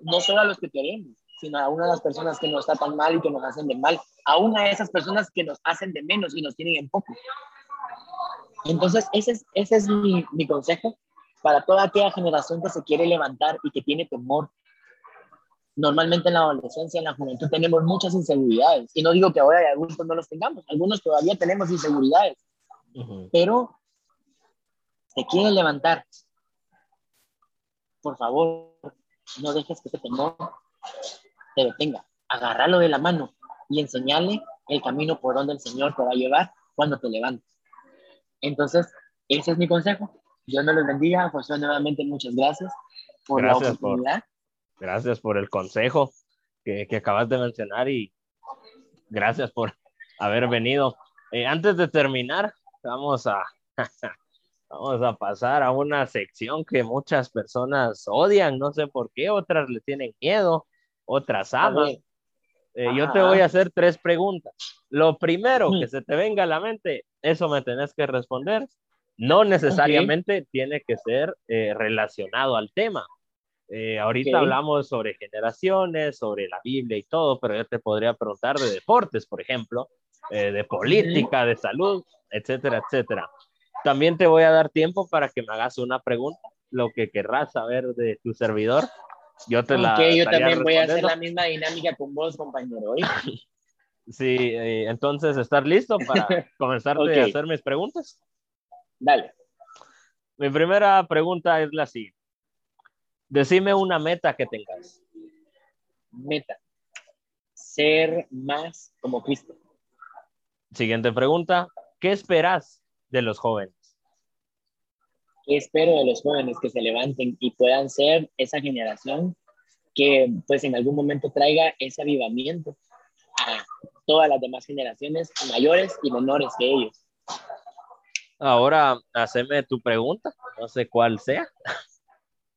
no solo a los que queremos, sino a una de las personas que nos tratan mal y que nos hacen de mal, a una de esas personas que nos hacen de menos y nos tienen en poco. Entonces, ese es, ese es mi, mi consejo para toda aquella generación que se quiere levantar y que tiene temor. Normalmente en la adolescencia, en la juventud, tenemos muchas inseguridades. Y no digo que ahora de adultos no los tengamos, algunos todavía tenemos inseguridades. Pero te quieren levantar. Por favor, no dejes que ese temor te detenga. Agárralo de la mano y enseñale el camino por donde el Señor te va a llevar cuando te levantes. Entonces, ese es mi consejo. Dios me los bendiga. José, nuevamente muchas gracias por gracias la oportunidad. Por, gracias por el consejo que, que, acabas de mencionar y gracias por haber venido. Eh, antes de terminar, vamos a, vamos a pasar a una sección que muchas personas odian, no sé por qué, otras le tienen miedo, otras aman. Eh, yo te voy a hacer tres preguntas. Lo primero que se te venga a la mente, eso me tenés que responder. No necesariamente tiene que ser eh, relacionado al tema. Eh, ahorita okay. hablamos sobre generaciones, sobre la Biblia y todo, pero yo te podría preguntar de deportes, por ejemplo, eh, de política, de salud, etcétera, etcétera. También te voy a dar tiempo para que me hagas una pregunta, lo que querrás saber de tu servidor. Yo te la. yo también voy a hacer la misma dinámica con vos, compañero. sí, eh, entonces, ¿estás listo para comenzar okay. a hacer mis preguntas? Dale. Mi primera pregunta es la siguiente. Decime una meta que tengas. Meta. Ser más como Cristo. Siguiente pregunta. ¿Qué esperas de los jóvenes? ¿Qué espero de los jóvenes que se levanten y puedan ser esa generación que pues en algún momento traiga ese avivamiento a todas las demás generaciones mayores y menores que ellos? Ahora, haceme tu pregunta, no sé cuál sea.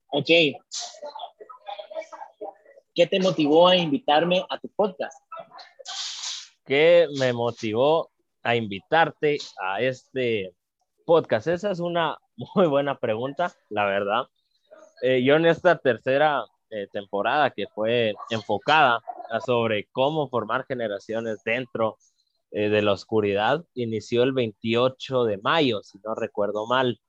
Ok. ¿Qué te motivó a invitarme a tu podcast? ¿Qué me motivó a invitarte a este podcast? Esa es una muy buena pregunta, la verdad. Eh, yo en esta tercera eh, temporada que fue enfocada sobre cómo formar generaciones dentro eh, de la oscuridad, inició el 28 de mayo, si no recuerdo mal.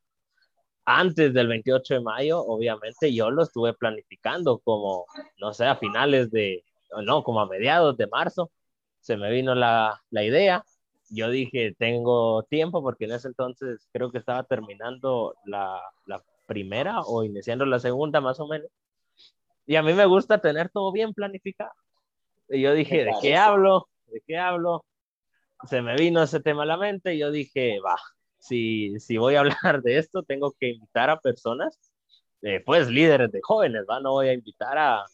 Antes del 28 de mayo, obviamente yo lo estuve planificando como, no sé, a finales de, no, como a mediados de marzo, se me vino la, la idea. Yo dije, tengo tiempo porque en ese entonces creo que estaba terminando la, la primera o iniciando la segunda más o menos. Y a mí me gusta tener todo bien planificado. Y yo dije, ¿de qué hablo? ¿De qué hablo? se me vino ese tema a la mente y yo dije, va, si, si voy a hablar de esto, tengo que invitar a personas, eh, pues líderes de jóvenes, va, no voy a invitar a,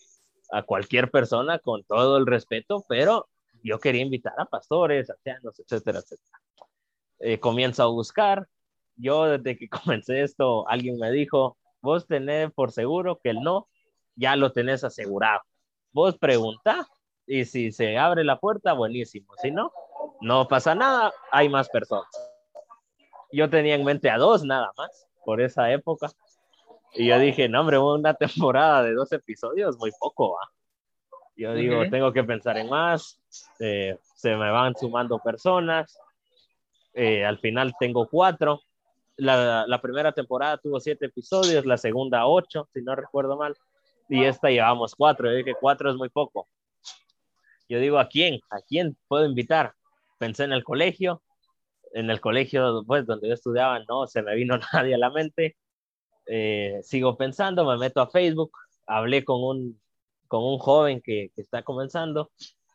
a cualquier persona con todo el respeto, pero yo quería invitar a pastores, ancianos, etcétera, etcétera. Eh, comienzo a buscar. Yo desde que comencé esto, alguien me dijo, vos tenés por seguro que el no, ya lo tenés asegurado. Vos pregunta y si se abre la puerta, buenísimo. Si no, no pasa nada, hay más personas. Yo tenía en mente a dos nada más por esa época. Y yo dije, no, hombre, una temporada de dos episodios, muy poco, ¿va? Yo digo, tengo que pensar en más, eh, se me van sumando personas, eh, al final tengo cuatro. La, la, primera temporada tuvo siete episodios, la segunda ocho, si no recuerdo mal, y esta llevamos cuatro. Yo dije, cuatro es muy poco. Yo digo, ¿a quién? ¿A quién puedo invitar? pensé en el colegio, en el colegio, pues donde yo estudiaba, no se me vino nadie a la mente. Eh, sigo pensando, me meto a Facebook, hablé con un, con un joven que, que está comenzando,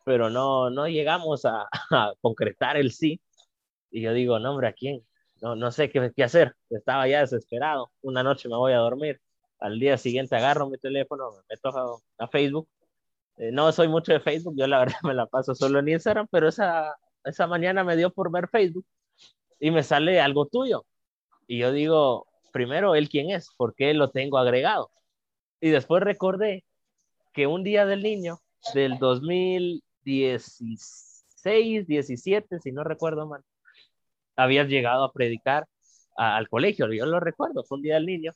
pero no, no llegamos a, a, concretar el sí. Y yo digo, no, hombre, ¿a quién? No, no sé qué, qué hacer. Estaba ya desesperado. Una noche me voy a dormir. Al día siguiente agarro mi teléfono, me meto a, Facebook. Eh, no soy mucho de Facebook, yo la verdad me la paso solo en Instagram, pero esa, esa mañana me dio por ver Facebook y me sale algo tuyo. Y yo digo, primero, ¿él quién es? ¿Por qué lo tengo agregado? Y después recordé que un día del niño del 2016, 17, si no recuerdo mal, habías llegado a predicar al colegio, yo lo recuerdo, fue un día del niño.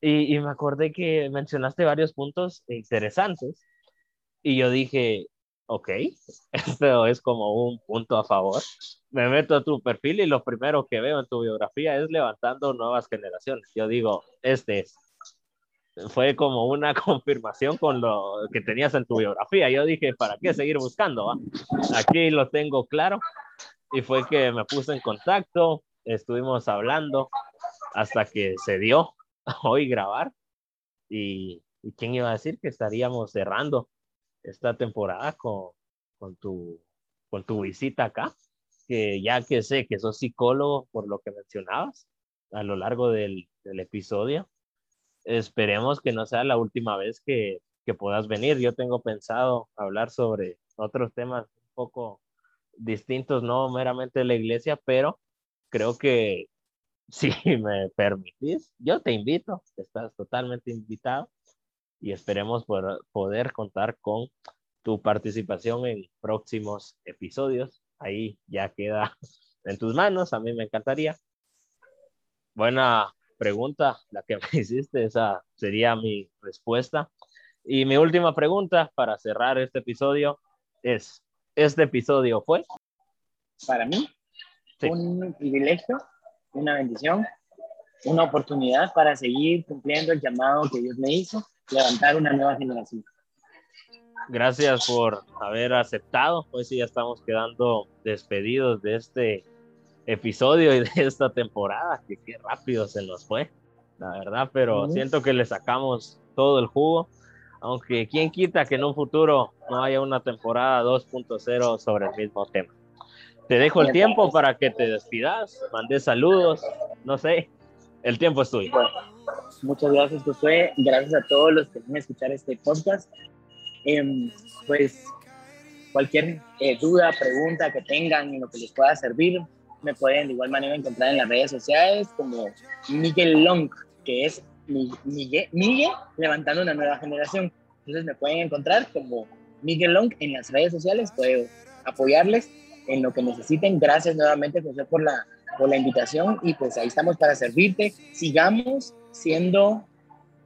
Y, y me acordé que mencionaste varios puntos interesantes y yo dije, ok, esto es como un punto a favor. Me meto a tu perfil y lo primero que veo en tu biografía es levantando nuevas generaciones. Yo digo, este es. Fue como una confirmación con lo que tenías en tu biografía. Yo dije, ¿para qué seguir buscando? Aquí lo tengo claro. Y fue que me puse en contacto, estuvimos hablando hasta que se dio hoy grabar. Y, y quién iba a decir que estaríamos cerrando esta temporada con, con, tu, con tu visita acá, que ya que sé que sos psicólogo por lo que mencionabas a lo largo del, del episodio, esperemos que no sea la última vez que, que puedas venir. Yo tengo pensado hablar sobre otros temas un poco distintos, no meramente de la iglesia, pero creo que si me permitís, yo te invito, estás totalmente invitado y esperemos poder, poder contar con tu participación en próximos episodios. Ahí ya queda en tus manos, a mí me encantaría. Buena pregunta la que me hiciste, esa sería mi respuesta. Y mi última pregunta para cerrar este episodio es, ¿este episodio fue? Para mí, un privilegio, una bendición, una oportunidad para seguir cumpliendo el llamado que Dios me hizo levantar una nueva generación. Gracias por haber aceptado. Pues sí, ya estamos quedando despedidos de este episodio y de esta temporada, que qué rápido se nos fue, la verdad, pero siento que le sacamos todo el jugo, aunque quién quita que en un futuro no haya una temporada 2.0 sobre el mismo tema. Te dejo el tiempo para que te despidas, mandé saludos, no sé, el tiempo es tuyo. Muchas gracias, Josué. Gracias a todos los que van a escuchar este podcast. Em, pues cualquier eh, duda, pregunta que tengan en lo que les pueda servir, me pueden de igual manera encontrar en las redes sociales como Miguel Long, que es Miguel, Miguel levantando una nueva generación. Entonces me pueden encontrar como Miguel Long en las redes sociales, puedo apoyarles en lo que necesiten. Gracias nuevamente, José, por la, por la invitación y pues ahí estamos para servirte. Sigamos siendo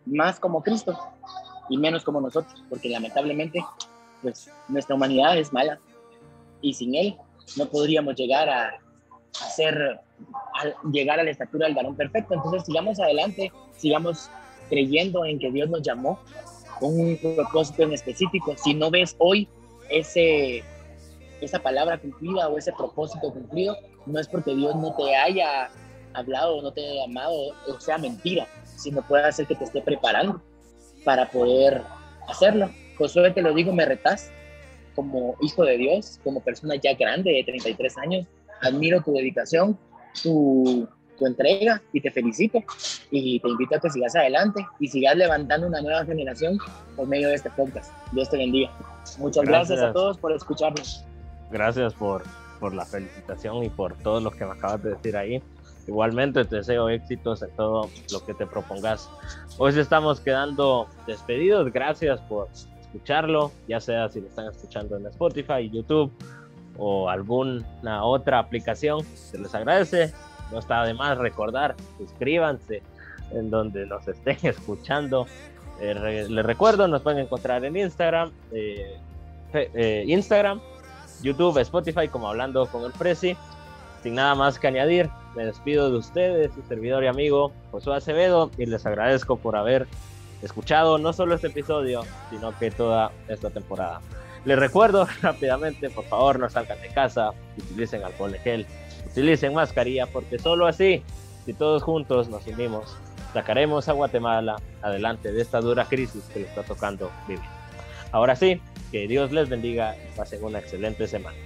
más como Cristo y menos como nosotros, porque lamentablemente pues nuestra humanidad es mala y sin él no podríamos llegar a, a ser a llegar a la estatura del varón perfecto. Entonces sigamos adelante, sigamos creyendo en que Dios nos llamó con un propósito en específico. Si no ves hoy ese esa palabra cumplida o ese propósito cumplido, no es porque Dios no te haya hablado o no te haya llamado o sea mentira, sino puede hacer que te esté preparando para poder hacerlo. Josué, te lo digo, me retas como hijo de Dios, como persona ya grande de 33 años. Admiro tu dedicación, tu, tu entrega y te felicito. Y te invito a que sigas adelante y sigas levantando una nueva generación por medio de este podcast. Dios te bendiga. Muchas gracias, gracias a todos por escucharnos. Gracias por, por la felicitación y por todo lo que me acabas de decir ahí. Igualmente te deseo éxitos en todo lo que te propongas. Hoy estamos quedando despedidos. Gracias por escucharlo, ya sea si lo están escuchando en Spotify, YouTube o alguna otra aplicación. Se les agradece. No está de más recordar, suscríbanse en donde nos estén escuchando. Eh, les recuerdo, nos pueden encontrar en Instagram, eh, eh, Instagram, YouTube, Spotify, como hablando con el Prezi. Sin nada más que añadir, me despido de ustedes, su servidor y amigo Josué Acevedo, y les agradezco por haber escuchado no solo este episodio, sino que toda esta temporada. Les recuerdo rápidamente, por favor, no salgan de casa, utilicen alcohol de gel, utilicen mascarilla porque solo así, si todos juntos nos unimos, sacaremos a Guatemala adelante de esta dura crisis que le está tocando vivir. Ahora sí, que Dios les bendiga pasen una excelente semana.